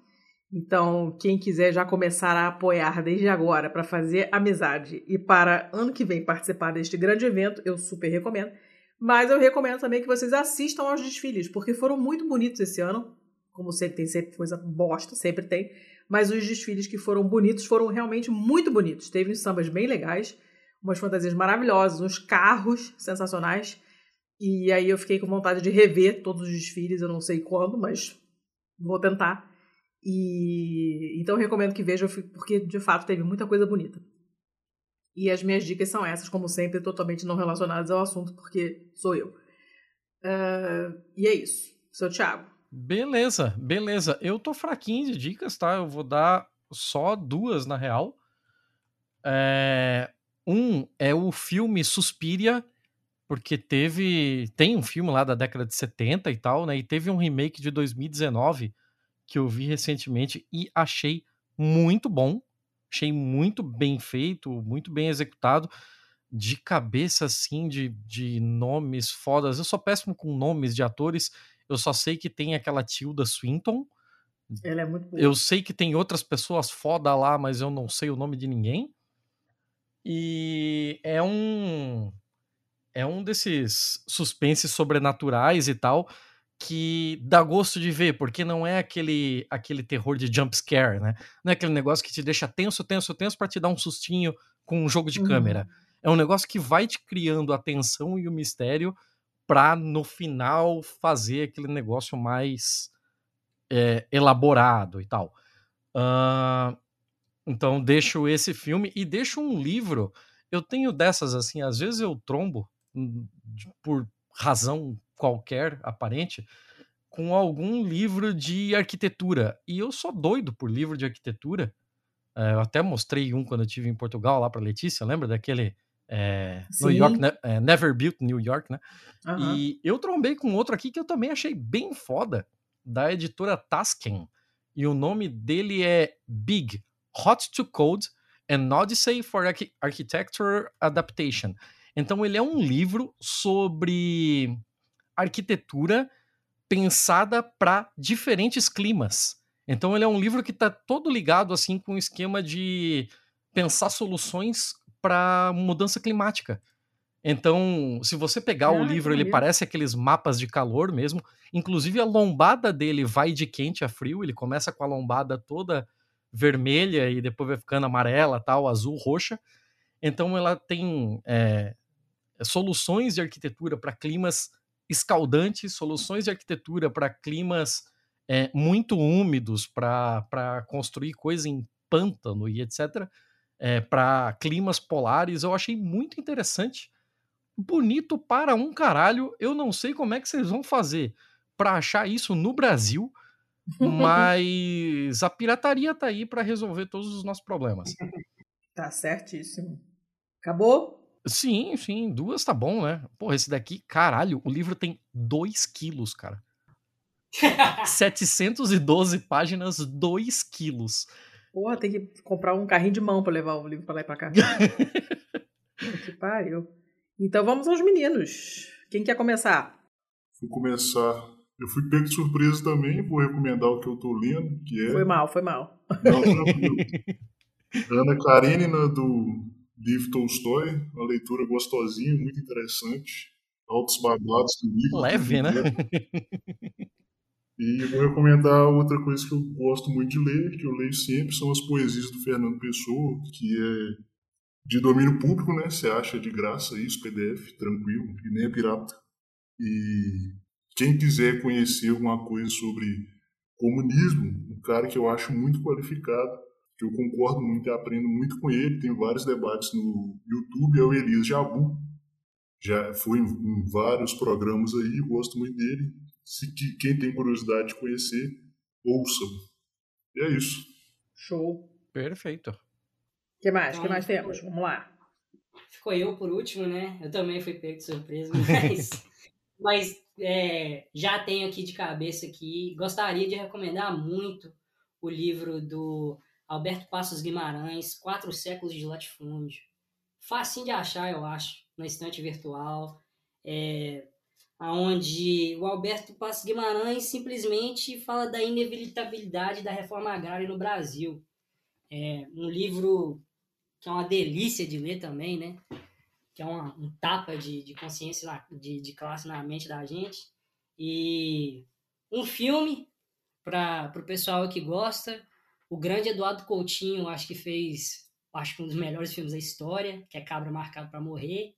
Então, quem quiser já começar a apoiar desde agora para fazer amizade e para ano que vem participar deste grande evento, eu super recomendo. Mas eu recomendo também que vocês assistam aos desfiles, porque foram muito bonitos esse ano. Como sempre, tem sempre coisa bosta, sempre tem. Mas os desfiles que foram bonitos foram realmente muito bonitos. Teve uns sambas bem legais, umas fantasias maravilhosas, uns carros sensacionais. E aí eu fiquei com vontade de rever todos os desfiles, eu não sei quando, mas vou tentar. E então recomendo que vejam, porque de fato teve muita coisa bonita. E as minhas dicas são essas, como sempre, totalmente não relacionadas ao assunto, porque sou eu. Uh, e é isso. Seu Thiago. Beleza, beleza. Eu tô fraquinho de dicas, tá? Eu vou dar só duas, na real. É... Um é o filme Suspiria, porque teve. Tem um filme lá da década de 70 e tal, né? E teve um remake de 2019 que eu vi recentemente e achei muito bom. Achei muito bem feito, muito bem executado. De cabeça, assim, de, de nomes fodas. Eu sou péssimo com nomes de atores. Eu só sei que tem aquela Tilda Swinton. Ela é muito boa. Eu sei que tem outras pessoas foda lá, mas eu não sei o nome de ninguém. E é um. É um desses suspenses sobrenaturais e tal que dá gosto de ver, porque não é aquele aquele terror de jump scare, né? Não é aquele negócio que te deixa tenso, tenso, tenso para te dar um sustinho com um jogo de uhum. câmera. É um negócio que vai te criando a tensão e o mistério para no final fazer aquele negócio mais é, elaborado e tal. Uh, então deixo esse filme e deixo um livro. Eu tenho dessas assim, às vezes eu trombo por razão qualquer aparente com algum livro de arquitetura. E eu sou doido por livro de arquitetura. É, eu até mostrei um quando eu estive em Portugal lá para Letícia, lembra daquele é, New York, é, Never Built New York, né? Uhum. E eu trombei com outro aqui que eu também achei bem foda, da editora Tasken. E o nome dele é Big, Hot to Code, An Odyssey for Architecture Adaptation. Então ele é um livro sobre arquitetura pensada para diferentes climas. Então ele é um livro que está todo ligado assim com o esquema de pensar soluções para mudança climática. Então, se você pegar ah, o livro, ele parece aqueles mapas de calor mesmo. Inclusive a lombada dele vai de quente a frio. Ele começa com a lombada toda vermelha e depois vai ficando amarela, tal, azul, roxa. Então ela tem é, soluções de arquitetura para climas escaldantes, soluções de arquitetura para climas é, muito úmidos, para construir coisa em pântano e etc., é, para climas polares. Eu achei muito interessante. Bonito para um caralho. Eu não sei como é que vocês vão fazer para achar isso no Brasil, mas a pirataria tá aí para resolver todos os nossos problemas. Tá certíssimo. Acabou? Sim, sim, duas tá bom, né? Porra, esse daqui, caralho, o livro tem 2 quilos, cara. 712 páginas, 2 quilos. Porra, tem que comprar um carrinho de mão para levar o livro pra lá e pra cá. que pariu. Então vamos aos meninos. Quem quer começar? Vou começar. Eu fui pego de surpresa também, vou recomendar o que eu tô lendo, que é... Foi mal, foi mal. Não, Ana Karenina, do Liv Tolstói, uma leitura gostosinha, muito interessante. Altos babados do livro. Leve, né? E vou recomendar outra coisa que eu gosto muito de ler, que eu leio sempre, são as poesias do Fernando Pessoa, que é de domínio público, né? Você acha de graça isso, PDF, tranquilo, e nem é pirata. E quem quiser conhecer alguma coisa sobre comunismo, um cara que eu acho muito qualificado, que eu concordo muito e aprendo muito com ele, tem vários debates no YouTube, é o Elias Jabu. Já foi em vários programas aí, gosto muito dele. Se quem tem curiosidade de conhecer, ouçam. E é isso. Show. Perfeito. O que mais? O Então, que mais temos? Vamos lá. Ficou eu por último, né? Eu também fui pego de surpresa, mas, mas é, já tenho aqui de cabeça aqui. Gostaria de recomendar muito o livro do Alberto Passos Guimarães, Quatro Séculos de Latifúndio. Facinho de achar, eu acho, na estante virtual, é, onde o Alberto Passos Guimarães simplesmente fala da inevitabilidade da reforma agrária no Brasil. É um livro que é uma delícia de ler também, né? Que é uma, um tapa de, de consciência, na- de, de classe na mente da gente. E um filme para o pessoal que gosta. O grande Eduardo Coutinho, acho que fez, acho que um dos melhores filmes da história, que é Cabra Marcado para Morrer.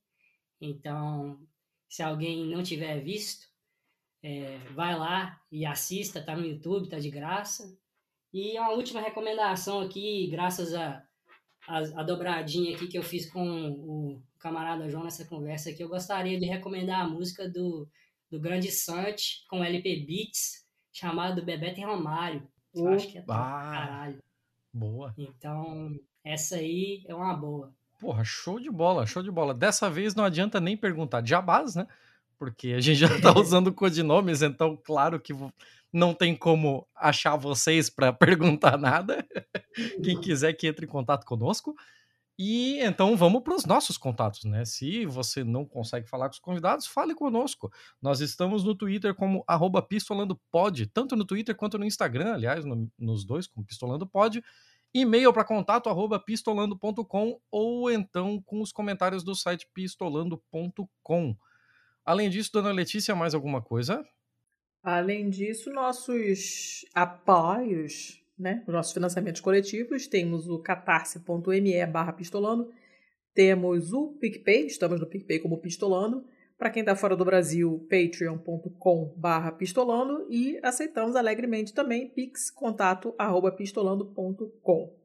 Então, se alguém não tiver visto, é, vai lá e assista, tá no YouTube, tá de graça. E uma última recomendação aqui, graças a, a, a dobradinha aqui que eu fiz com o camarada João nessa conversa aqui, eu gostaria de recomendar a música do, do Grande Sante com LP Beats, chamado Bebeto e Romário. Eu acho que é pra caralho. Boa. Então, essa aí é uma boa. Porra, show de bola, show de bola. Dessa vez não adianta nem perguntar jabás, né? Porque a gente já tá usando codinomes, então claro que não tem como achar vocês para perguntar nada. Quem quiser que entre em contato conosco. E então vamos para os nossos contatos, né? Se você não consegue falar com os convidados, fale conosco. Nós estamos no Twitter como arroba pistolandopod, tanto no Twitter quanto no Instagram, aliás, no- nos dois, como pistolandopod. E-mail para contato arroba pistolando.com ou então com os comentários do site pistolando.com. Além disso, dona Letícia, mais alguma coisa? Além disso, nossos apoios, né? Os nossos financiamentos coletivos, temos o catarse.me barra pistolando, temos o PicPay, estamos no PicPay como pistolando, para quem está fora do Brasil, patreon.com barra pistolando e aceitamos alegremente também pix contato arroba pistolando.com.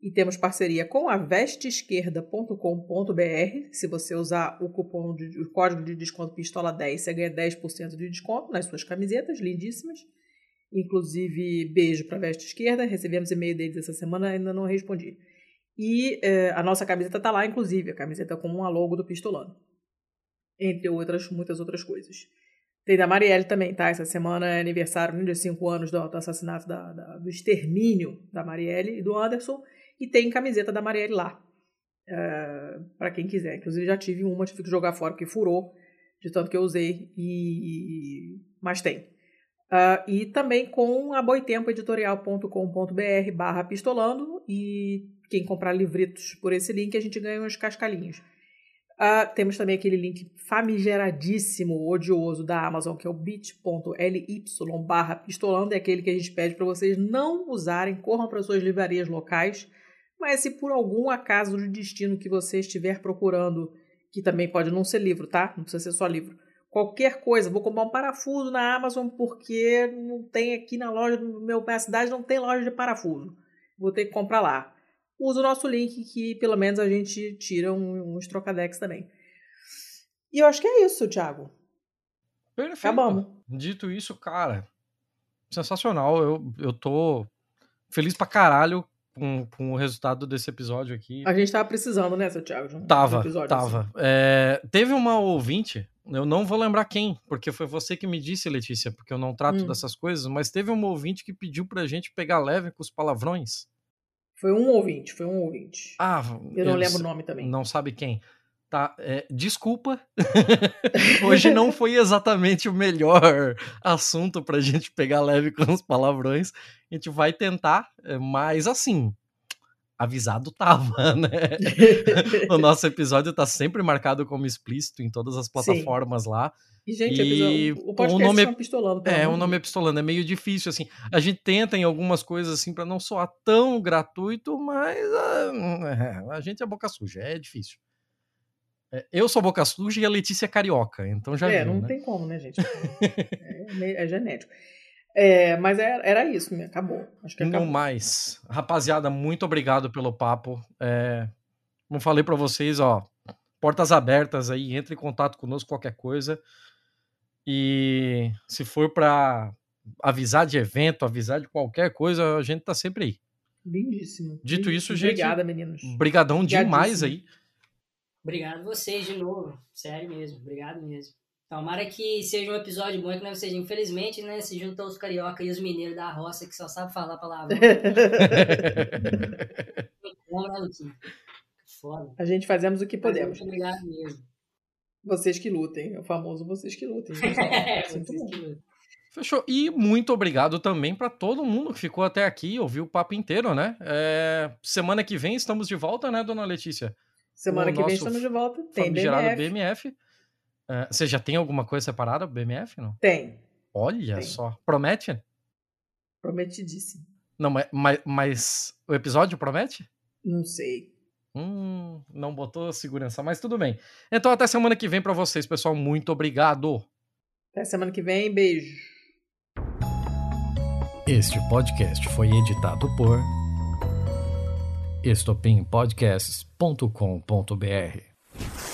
E temos parceria com a vesteesquerda.com.br. Se você usar o cupom de, o código de desconto pistola 10, você ganha 10% de desconto nas suas camisetas lindíssimas. Inclusive, beijo para a Veste Esquerda. Recebemos e-mail deles essa semana, ainda não respondi. E eh, a nossa camiseta tá lá, inclusive, a camiseta com uma logo do Pistolano. Entre outras, muitas outras coisas. Tem da Marielle também, tá? Essa semana é aniversário de 5 anos do, assassinato, da, da- do extermínio da Marielle e do Anderson. E tem camiseta da Marielle lá. para quem quiser. Inclusive já tive uma, tive que jogar fora porque furou de tanto que eu usei. E... Mas tem. Ah, e também com a boitempoeditorial.com.br barra pistolando. E quem comprar livritos por esse link, a gente ganha uns cascalhinhos. Ah, temos também aquele link famigeradíssimo, odioso da Amazon, que é o bit.ly barra pistolando. É aquele que a gente pede para vocês não usarem, corram para suas livrarias locais. Mas se por algum acaso do destino que você estiver procurando, que também pode não ser livro, tá? Não precisa ser só livro. Qualquer coisa, vou comprar um parafuso na Amazon porque não tem aqui na loja, no meu minha cidade não tem loja de parafuso. Vou ter que comprar lá. Usa o nosso link que pelo menos a gente tira uns trocadex também. E eu acho que é isso, Thiago. Perfeito. Acabamos. Dito isso, cara, sensacional. Eu, eu tô feliz pra caralho com, com o resultado desse episódio aqui. A gente tava precisando, né, seu Thiago? um Tava, tava. assim. É, teve uma ouvinte, eu não vou lembrar quem, porque foi você que me disse, Letícia, porque eu não trato Hum. dessas coisas, mas teve uma ouvinte que pediu pra gente pegar leve com os palavrões. Foi um ouvinte, foi um ouvinte. Ah, eu não lembro o nome também. Não sabe quem. Tá, é, desculpa. Hoje não foi exatamente o melhor assunto pra gente pegar leve com os palavrões. A gente vai tentar, é, mas assim, avisado tava, né? o nosso episódio tá sempre marcado como explícito em todas as plataformas Sim. lá. E, gente, e, o podcast o nome, tá pistolando. É, o nome é pistolando, é meio difícil, assim. A gente tenta em algumas coisas, assim, para não soar tão gratuito, mas uh, a gente é boca suja, é difícil. É, eu sou boca suja e a Letícia é carioca, então já É, viu, não né? tem como, né, gente? é, é genético. É, mas era, era isso, acabou. Acho que acabou. No mais, rapaziada, muito obrigado pelo papo. É, como falei para vocês, ó, portas abertas aí, entre em contato conosco qualquer coisa. E se for para avisar de evento, avisar de qualquer coisa, a gente tá sempre aí. Lindíssimo. Dito isso, gente. Obrigada, meninos. Brigadão demais aí. Obrigado vocês de novo. Sério mesmo. Obrigado mesmo. Tomara que seja um episódio bom, que não seja, infelizmente, né? Se juntam os carioca e os mineiros da roça que só sabem falar palavrão. Como, né, Luquinha? Foda. A gente fazemos o que podemos. Muito obrigado mesmo. Vocês que lutem. É o famoso vocês que lutem. é, vocês que lutem. Fechou. E muito obrigado também para todo mundo que ficou até aqui e ouviu o papo inteiro, né? É... Semana que vem estamos de volta, né, dona Letícia? Semana o que vem estamos de volta. Tem BMF. BMF. É, você já tem alguma coisa separada pro BMF, não? Tem. Olha Tem. só. Promete? Prometidíssimo. Não, mas, mas, mas o episódio promete? Não sei. Hum, não botou segurança, mas tudo bem. Então até semana que vem para vocês, pessoal. Muito obrigado. Até semana que vem. Beijo. Este podcast foi editado por estopimpodcasts.com.br.